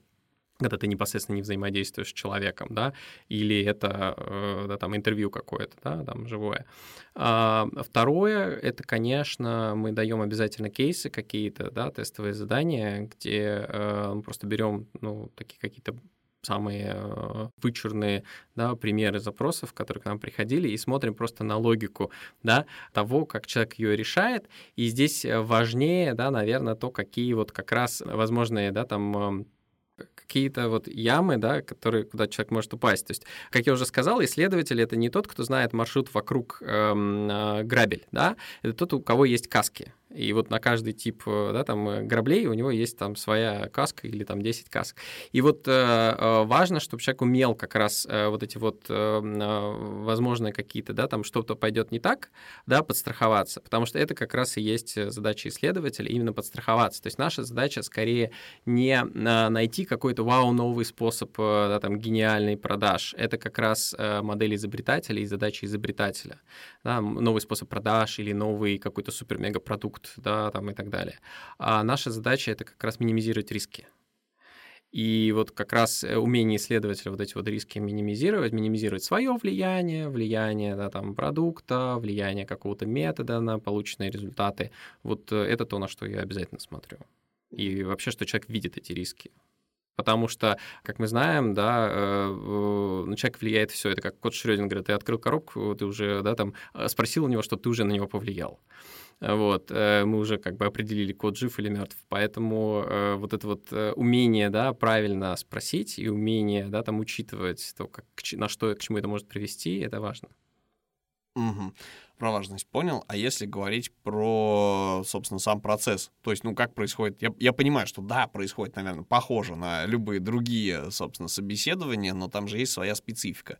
когда ты непосредственно не взаимодействуешь с человеком, да, или это, э, да, там, интервью какое-то, да, там, живое. А второе, это, конечно, мы даем обязательно кейсы какие-то, да, тестовые задания, где э, мы просто берем, ну, такие какие-то самые э, вычурные да, примеры запросов, которые к нам приходили, и смотрим просто на логику да, того, как человек ее решает. И здесь важнее, да, наверное, то, какие вот как раз возможные да, там какие-то вот ямы, да, которые, куда человек может упасть. То есть, как я уже сказал, исследователь — это не тот, кто знает маршрут вокруг эм, э, грабель, да, это тот, у кого есть каски. И вот на каждый тип э, да, там, э, граблей у него есть там своя каска или там 10 каск. И вот э, э, важно, чтобы человек умел как раз э, вот эти вот э, возможные какие-то, да, там что-то пойдет не так, да, подстраховаться, потому что это как раз и есть задача исследователя, именно подстраховаться. То есть наша задача скорее не найти какой-то вау новый способ, да, там, гениальный продаж. Это как раз модель изобретателя и задача изобретателя. Да, новый способ продаж или новый какой-то супер-мега продукт продукт, да, там и так далее. А наша задача — это как раз минимизировать риски. И вот как раз э, умение исследователя вот эти вот риски минимизировать, минимизировать свое влияние, влияние да, там, продукта, влияние какого-то метода на полученные результаты, вот э, это то, на что я обязательно смотрю. И вообще, что человек видит эти риски. Потому что, как мы знаем, да, э, на человека влияет все. Это как кот Шрёдингера. Ты открыл коробку, ты уже, да, там, спросил у него, что ты уже на него повлиял. Вот, э, мы уже как бы определили, код жив или мертв. Поэтому э, вот это вот э, умение, да, правильно спросить и умение, да, там учитывать то, как, на что, к чему это может привести, это важно. Угу. Про важность понял. А если говорить про, собственно, сам процесс, то есть, ну, как происходит... Я, я понимаю, что да, происходит, наверное, похоже на любые другие, собственно, собеседования, но там же есть своя специфика.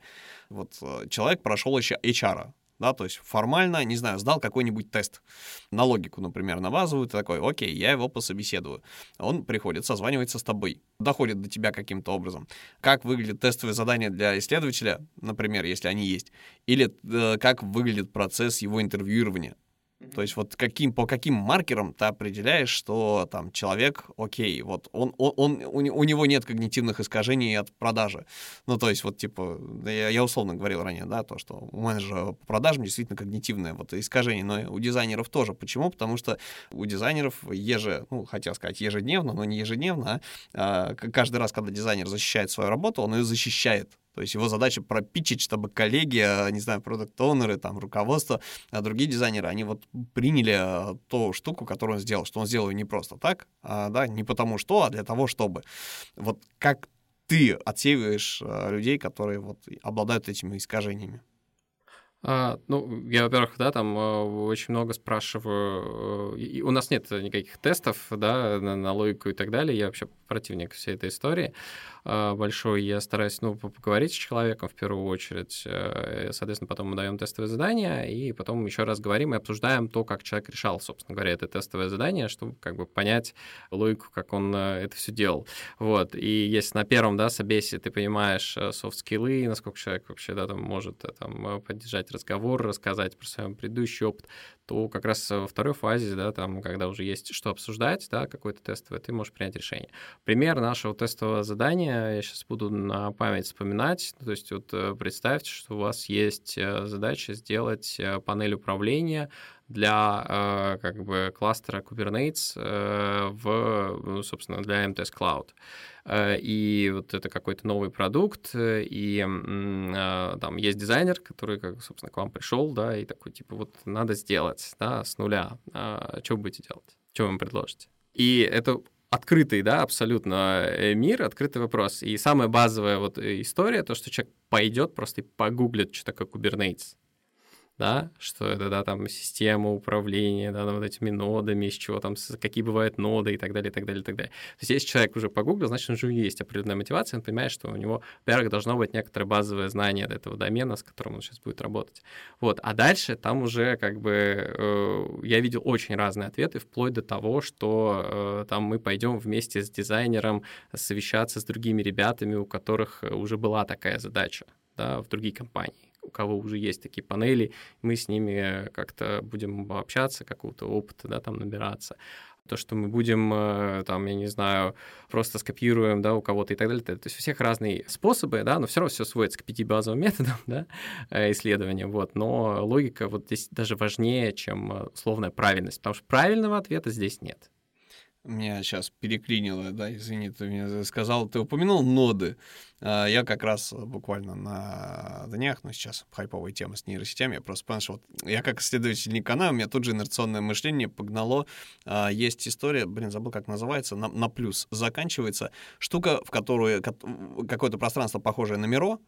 Вот человек прошел еще HR, да, то есть формально, не знаю, сдал какой-нибудь тест на логику, например, на базовую, ты такой, окей, я его пособеседую. Он приходит, созванивается с тобой, доходит до тебя каким-то образом. Как выглядит тестовое задание для исследователя, например, если они есть, или э, как выглядит процесс его интервьюирования. То есть вот каким, по каким маркерам ты определяешь, что там человек, окей, вот он, он, он у, него нет когнитивных искажений от продажи. Ну, то есть вот типа, я, я условно говорил ранее, да, то, что у менеджера по продажам действительно когнитивное вот искажение, но у дизайнеров тоже. Почему? Потому что у дизайнеров еже, ну, хотел сказать ежедневно, но не ежедневно, а, а каждый раз, когда дизайнер защищает свою работу, он ее защищает то есть его задача пропичить, чтобы коллеги, а, не знаю, продукт-оунеры, там, руководство, а другие дизайнеры, они вот приняли а, ту штуку, которую он сделал, что он сделал не просто так, а, да, не потому что, а для того, чтобы. Вот как ты отсеиваешь людей, которые вот обладают этими искажениями? А, ну, я, во-первых, да, там э, очень много спрашиваю. Э, и у нас нет никаких тестов, да, на, на логику и так далее. Я вообще противник всей этой истории а, большой. Я стараюсь, ну, поговорить с человеком в первую очередь. Э, соответственно, потом мы даем тестовое задание, и потом еще раз говорим и обсуждаем то, как человек решал, собственно говоря, это тестовое задание, чтобы как бы понять логику, как он это все делал. Вот. И если на первом, да, собесе ты понимаешь софт-скиллы, насколько человек вообще, да, там может там поддержать начать разговор, рассказать про свой предыдущий опыт, то как раз во второй фазе, да, там, когда уже есть что обсуждать, да, какой-то тестовый, ты можешь принять решение. Пример нашего тестового задания, я сейчас буду на память вспоминать, то есть вот э, представьте, что у вас есть э, задача сделать э, панель управления для как бы кластера Kubernetes в, ну, собственно, для MTS Cloud. Э, и вот это какой-то новый продукт, э, и а, там есть дизайнер, который, как, собственно, к вам пришел, да, и такой, типа, вот надо сделать, да, с нуля. А, что вы будете делать? Что вы им предложите? И это открытый, да, абсолютно э, мир, открытый вопрос. И самая базовая вот история, то, что человек пойдет просто и погуглит, что такое Kubernetes да, что это, да, там система управления, да, вот этими нодами, из чего там, какие бывают ноды и так далее, и так далее, и так далее. То есть если человек уже погуглил, значит, уже есть определенная мотивация, он понимает, что у него, во-первых, должно быть некоторое базовое знание этого домена, с которым он сейчас будет работать. Вот, а дальше там уже как бы э, я видел очень разные ответы, вплоть до того, что э, там мы пойдем вместе с дизайнером совещаться с другими ребятами, у которых уже была такая задача, да, в другие компании у кого уже есть такие панели, мы с ними как-то будем общаться, какого-то опыта, да, там набираться то, что мы будем, э, там, я не знаю, просто скопируем, да, у кого-то и так далее. То есть у всех разные способы, да, но все равно все сводится к пяти базовым методам, да, э, исследования, вот. Но логика вот здесь даже важнее, чем э, условная правильность, потому что правильного ответа здесь нет. Меня сейчас переклинило, да, извини, ты мне сказал, ты упомянул ноды. А, я как раз буквально на днях, ну сейчас хайповая тема с нейросетями, я просто понял, что вот я как исследователь Никона, у меня тут же инерционное мышление погнало. А, есть история, блин, забыл, как называется, на, на плюс заканчивается. Штука, в которую какое-то пространство похожее на Миро,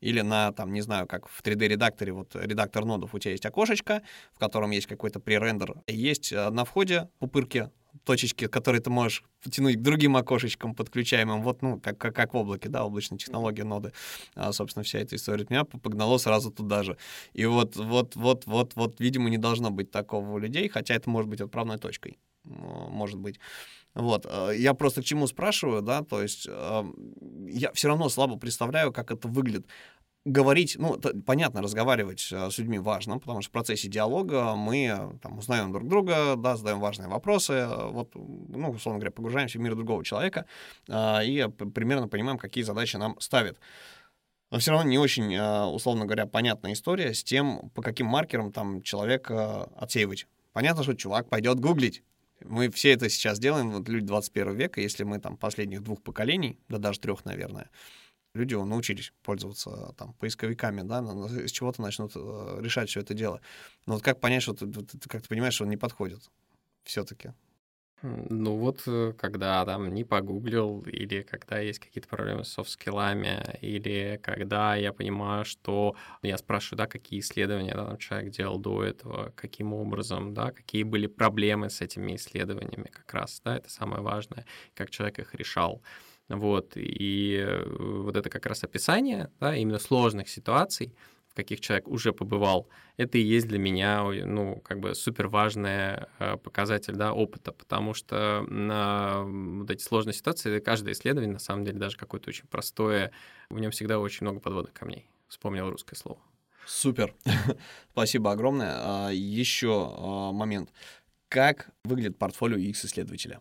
или на, там, не знаю, как в 3D-редакторе, вот редактор нодов, у тебя есть окошечко, в котором есть какой-то пререндер, есть э, на входе пупырки точечки, которые ты можешь потянуть к другим окошечкам подключаемым, вот, ну, как, как, как в облаке, да, облачные технологии, ноды, а, собственно, вся эта история меня погнало сразу туда же. И вот, вот, вот, вот, вот, видимо, не должно быть такого у людей, хотя это может быть отправной точкой, может быть. Вот, э, я просто к чему спрашиваю, да, то есть э, я все равно слабо представляю, как это выглядит говорить, ну, это, понятно, разговаривать э, с людьми важно, потому что в процессе диалога мы э, там, узнаем друг друга, да, задаем важные вопросы, э, вот, ну, условно говоря, погружаемся в мир другого человека э, и примерно понимаем, какие задачи нам ставят. Но все равно не очень, условно говоря, понятная история с тем, по каким маркерам там человека отсеивать. Понятно, что чувак пойдет гуглить. Мы все это сейчас делаем, вот люди 21 века, если мы там последних двух поколений, да даже трех, наверное, люди научились пользоваться там поисковиками, да, с чего-то начнут э, решать все это дело. Но вот как понять, что ты, как ты понимаешь, что он не подходит все-таки? Ну вот, э, когда там не погуглил, или когда есть какие-то проблемы с софт-скиллами, или когда я понимаю, что я спрашиваю, да, какие исследования да, человек делал до этого, каким образом, да, какие были проблемы с этими исследованиями как раз, да, это самое важное, как человек их решал. Вот, и э, вот это как раз описание, да, именно сложных ситуаций, в каких человек уже побывал, это и есть для меня, ну, как бы супер важный э, показатель, да, опыта, потому что на вот эти сложные ситуации, каждое исследование, на самом деле, даже какое-то очень простое, в нем всегда очень много подводных камней. Вспомнил русское слово. Супер. Спасибо огромное. А, Еще а, момент. Как выглядит портфолио UX-исследователя?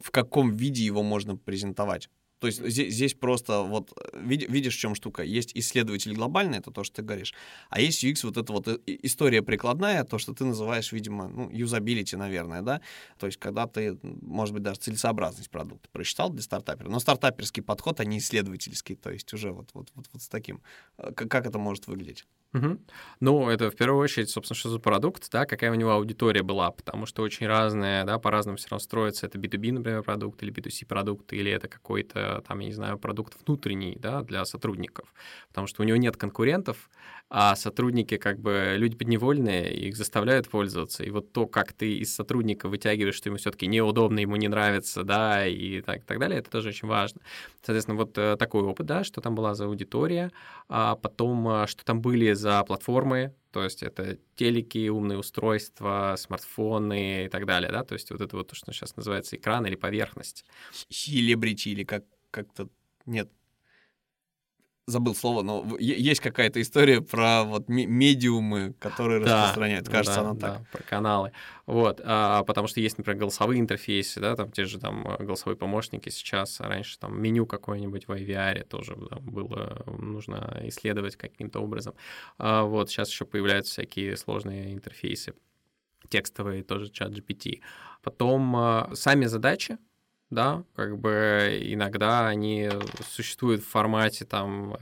В каком виде его можно презентовать? То есть здесь, здесь просто вот э, видишь, в чем штука. Есть исследователь глобальный, это то, что ты говоришь, а есть UX, вот эта вот э, история прикладная, то, что ты называешь, видимо, ну, юзабилити, наверное, да? То есть когда ты, может быть, даже целесообразность продукта прочитал для стартапера, но стартаперский подход, а не исследовательский, то есть уже вот, вот, вот, вот с таким. Э, как это может выглядеть? Угу. Ну, это в первую очередь, собственно, что за продукт, да, какая у него аудитория была, потому что очень разные, да, по-разному все равно строится. Это B2B, например, продукт, или B2C продукт, или это какой-то, там, я не знаю, продукт внутренний, да, для сотрудников, потому что у него нет конкурентов, а сотрудники, как бы, люди подневольные, их заставляют пользоваться. И вот то, как ты из сотрудника вытягиваешь, что ему все-таки неудобно, ему не нравится, да, и так, так далее, это тоже очень важно. Соответственно, вот э, такой опыт, да, что там была за аудитория, а потом, э, что там были за платформы, то есть это телеки, умные устройства, смартфоны и так далее, да, то есть вот это вот то, что сейчас называется экран или поверхность. Селебрити или как как-то нет забыл слово, но есть какая-то история про вот медиумы, которые да, распространяют. Кажется, да, она так. Да, про каналы. Вот, а, потому что есть, например, голосовые интерфейсы, да, там те же там голосовые помощники сейчас, а раньше там меню какое-нибудь в IVR тоже да, было нужно исследовать каким-то образом. А, вот, сейчас еще появляются всякие сложные интерфейсы, текстовые тоже чат GPT. Потом а, сами задачи, да, как бы иногда они существуют в формате там,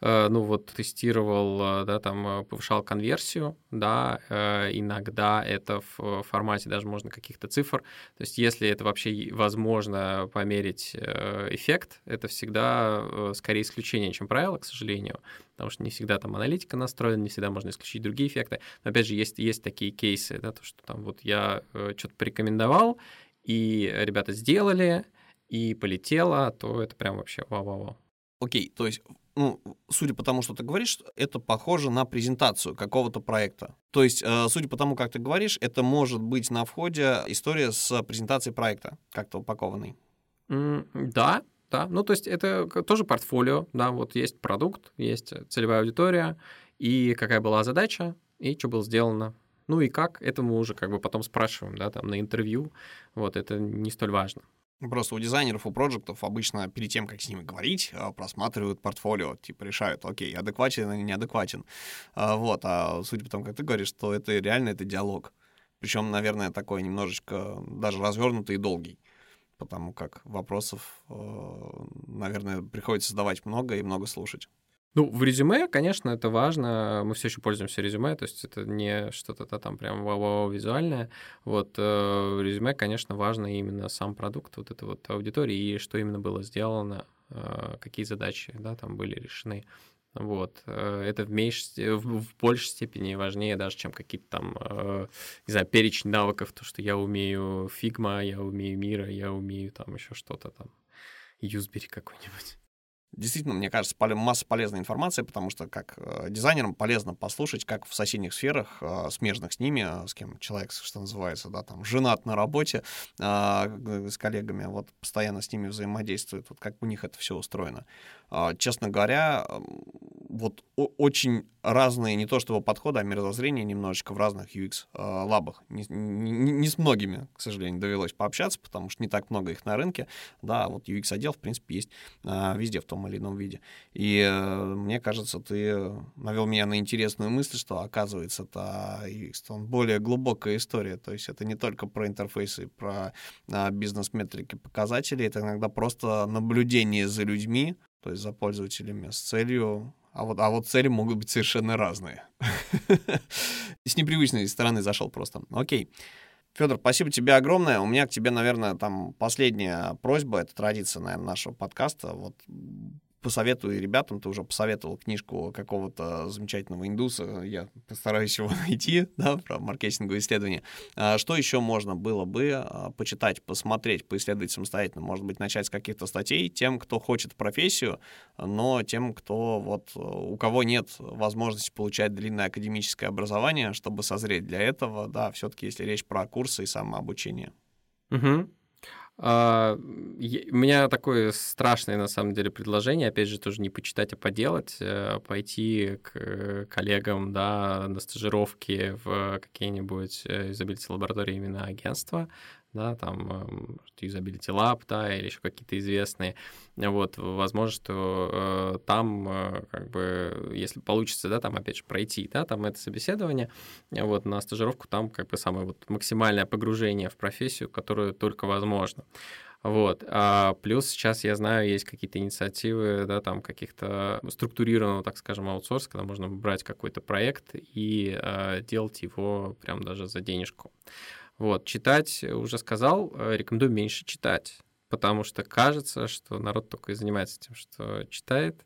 э, ну вот тестировал, да, там повышал конверсию, да, иногда это в формате даже можно каких-то цифр, то есть если это вообще возможно померить эффект, это всегда скорее исключение, чем правило, к сожалению, потому что не всегда там аналитика настроена, не всегда можно исключить другие эффекты. Но опять же, есть, есть такие кейсы, да, то, что там вот я э, что-то порекомендовал, и ребята сделали, и полетело, то это прям вообще вау-вау-вау. Окей, то есть, ну, судя по тому, что ты говоришь, это похоже на презентацию какого-то проекта. То есть, э, судя по тому, как ты говоришь, это может быть на входе история с презентацией проекта, как-то упакованный. Mm, да, да. Ну, то есть это тоже портфолио, да, вот есть продукт, есть целевая аудитория, и какая была задача, и что было сделано. Ну и как, это мы уже как бы потом спрашиваем, да, там на интервью, вот, это не столь важно. Просто у дизайнеров, у проектов обычно перед тем, как с ними говорить, а, просматривают портфолио, типа решают, окей, адекватен или неадекватен. А, вот, а судя по тому, как ты говоришь, что это реально это диалог. Причем, наверное, такой немножечко даже развернутый и долгий потому как вопросов, э, наверное, приходится задавать много и много слушать. Ну, в резюме, конечно, это важно. Мы все еще пользуемся резюме, то есть это не что-то там прям визуальное. Вот э, в резюме, конечно, важно именно сам продукт, вот эта вот аудитория и что именно было сделано, э, какие задачи, да, там были решены. Вот. Э, это в, меньшей, в, большей степени важнее даже, чем какие-то там, не знаю, перечень навыков, то, что я умею Figma, я умею Miro, я умею там еще что-то там, Useberry какой-нибудь. Действительно, мне кажется, масса полезной информации, потому что как э, дизайнерам полезно послушать, как в соседних сферах, э, смежных с ними, э, с кем человек, что называется, да, там, женат на работе, с коллегами, вот, постоянно с ними взаимодействует, вот как у них это все устроено. Честно говоря, вот очень разные, не то чтобы подходы, а мирозрения немножечко в разных UX-лабах. Не, не, не с многими, к сожалению, довелось пообщаться, потому что не так много их на рынке. Да, вот UX-отдел, в принципе, есть везде в том или ином виде. И э, мне кажется, ты навел меня на интересную мысль, что оказывается это он более глубокая история. То есть это не только про интерфейсы, про а, бизнес-метрики, показатели, это иногда просто наблюдение за людьми, то есть за пользователями с целью а вот, а вот цели могут быть совершенно разные. С непривычной стороны зашел просто. Окей. Федор, спасибо тебе огромное. У меня к тебе, наверное, там последняя просьба, это традиция, наверное, нашего подкаста. Вот посоветую ребятам, ты уже посоветовал книжку какого-то замечательного индуса, я постараюсь его найти, да, про маркетинговые исследования. А что еще можно было бы а, почитать, посмотреть, поисследовать самостоятельно? Может быть, начать с каких-то статей тем, кто хочет профессию, но тем, кто вот, у кого нет возможности получать длинное академическое образование, чтобы созреть для этого, да, все-таки если речь про курсы и самообучение. Угу. Uh, у меня такое страшное, на самом деле, предложение, опять же, тоже не почитать, а поделать, uh, пойти к коллегам, да, на стажировки в какие-нибудь изобилити лаборатории именно агентства, да, там Usability Lab, да, или еще какие-то известные. Вот, возможно, что э, там, э, как бы, если получится, да, там, опять же, пройти, да, там это собеседование, вот, на стажировку там, как бы, самое вот максимальное погружение в профессию, которое только возможно. Вот. А плюс сейчас я знаю, есть какие-то инициативы, да, там каких-то структурированного, так скажем, аутсорса, когда можно брать какой-то проект и э, делать его прям даже за денежку. Вот, читать, уже сказал, э, рекомендую меньше читать, потому что кажется, что народ только и занимается тем, что читает,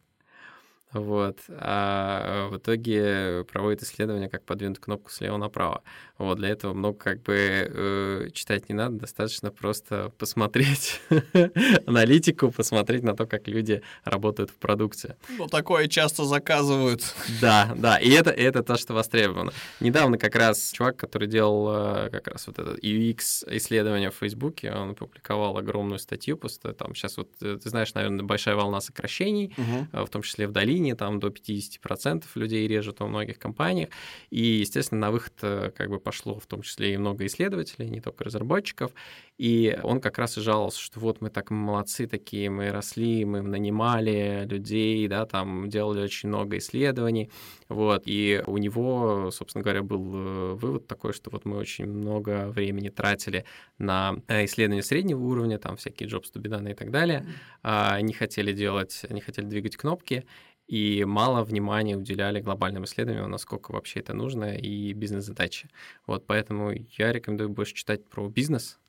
вот. А в итоге проводит исследование, как подвинуть кнопку слева направо. Вот. Для этого много как бы э, читать не надо, достаточно просто посмотреть аналитику, посмотреть на то, как люди работают в продукте. Ну, такое часто заказывают. Да, да, и это, это то, что востребовано. Недавно как раз чувак, который делал э, как раз вот это UX-исследование в Фейсбуке, он опубликовал огромную статью, просто там сейчас вот, э, ты знаешь, наверное, большая волна сокращений, угу. в том числе в долине, половине, там до 50% людей режут во многих компаниях. И, естественно, на выход э, как бы пошло в том числе и много исследователей, не только разработчиков. И он как раз и жаловался, что вот мы так молодцы такие, мы росли, мы нанимали людей, да, там делали очень много исследований, вот, и у него, собственно говоря, был э, вывод такой, что вот мы очень много времени тратили на э, исследования среднего уровня, там всякие jobs to be done и так далее, а не хотели делать, не хотели двигать кнопки, и мало внимания уделяли глобальным исследованиям, насколько вообще это нужно, и бизнес-задачи. Вот поэтому я рекомендую больше читать про бизнес,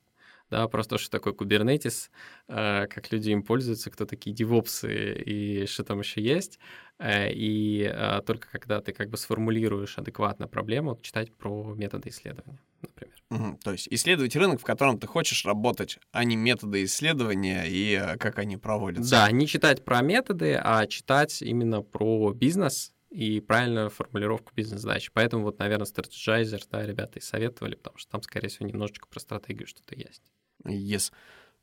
да, просто что такое Kubernetes, э, как люди им пользуются, кто такие девопсы и что там еще есть. Э, и э, только когда ты как бы сформулируешь адекватно проблему, читать про методы исследования, например. Угу. То есть исследовать рынок, в котором ты хочешь работать, а не методы исследования и как они проводятся. Да, не читать про методы, а читать именно про бизнес, и правильную формулировку бизнес-задач. Поэтому вот, наверное, Strategizer, да, ребята и советовали, потому что там, скорее всего, немножечко про стратегию что-то есть. Yes.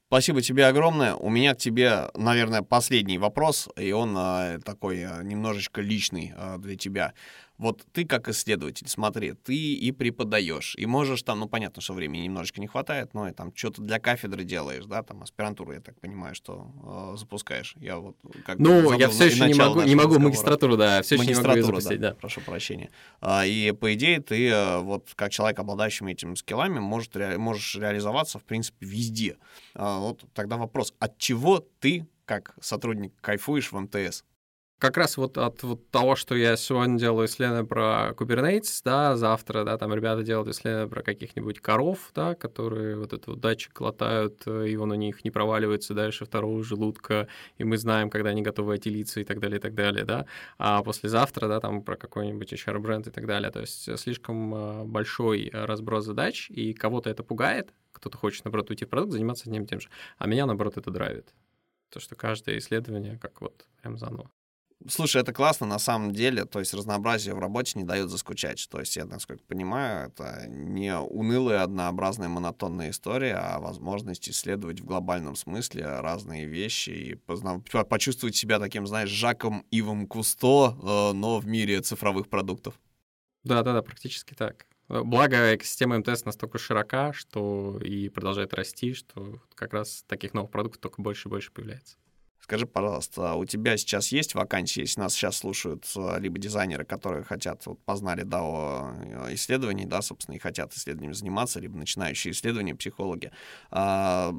Спасибо тебе огромное. У меня к тебе, наверное, последний вопрос, и он э, такой э, немножечко личный э, для тебя. Вот ты как исследователь, смотри, ты и преподаешь, и можешь там, ну, понятно, что времени немножечко не хватает, но и там что-то для кафедры делаешь, да, там аспирантуру, я так понимаю, что э, запускаешь. Я вот как Ну, я все еще не могу, не могу магистратуру, да, все еще не могу запустить, да, да. Прошу прощения. А, и, по идее, ты э, вот как человек, обладающий этими скиллами, может, ре, можешь реализоваться, в принципе, везде. А, вот тогда вопрос, от чего ты как сотрудник кайфуешь в МТС? Как раз вот от вот того, что я сегодня делаю исследование про Kubernetes, да, завтра, да, там ребята делают исследование про каких-нибудь коров, да, которые вот этот вот датчик латают, и он у них не проваливается дальше второго желудка, и мы знаем, когда они готовы отелиться и так далее, и так далее, да, а послезавтра, да, там про какой-нибудь HR-бренд и так далее, то есть слишком а, большой разброс задач, и кого-то это пугает, кто-то хочет, наоборот, уйти в продукт, заниматься одним и тем же, а меня, наоборот, это драйвит. То, что каждое исследование как вот прям заново. Слушай, это классно на самом деле, то есть разнообразие в работе не дает заскучать. То есть я, насколько понимаю, это не унылая, однообразная, монотонная история, а возможность исследовать в глобальном смысле разные вещи и позна... почувствовать себя таким, знаешь, Жаком Ивом Кусто, э, но в мире цифровых продуктов. Да-да-да, практически так. Благо, экосистема МТС настолько широка, что и продолжает расти, что как раз таких новых продуктов только больше и больше появляется. Скажи, пожалуйста, у тебя сейчас есть вакансии, если нас сейчас слушают э, либо дизайнеры, которые хотят, вот, познали DAO исследований, да, собственно, и хотят исследованиями заниматься, либо начинающие исследования, психологи. А,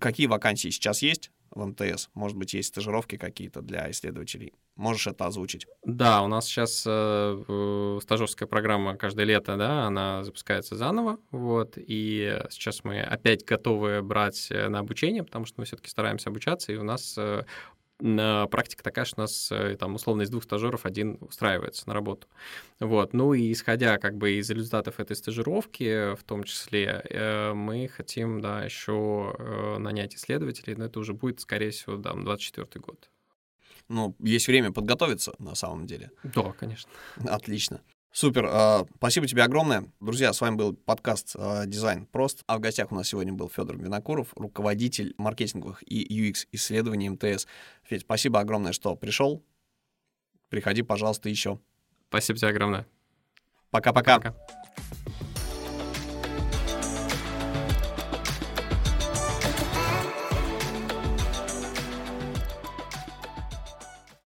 какие вакансии сейчас есть? В МТС? Может быть, есть стажировки какие-то для исследователей? Можешь это озвучить? Да, у нас сейчас э, стажерская программа каждое лето, да, она запускается заново, вот, и сейчас мы опять готовы брать э, на обучение, потому что мы все-таки стараемся обучаться, и у нас э, практика такая, что у нас э, там условно из двух стажеров один устраивается на работу. Вот. Ну и исходя как бы из результатов этой стажировки, в том числе, э, мы хотим, да, еще э, нанять исследователей, но это уже будет, скорее всего, да, 24 год. Ну, есть время подготовиться на самом деле. Да, конечно. Отлично. Супер, а, спасибо тебе огромное. Друзья, с вами был подкаст а, «Дизайн прост». А в гостях у нас сегодня был Федор Винокуров, руководитель маркетинговых и UX исследований МТС. Федь, спасибо огромное, что пришел. Приходи, пожалуйста, еще. Спасибо тебе огромное. Пока-пока. Пока.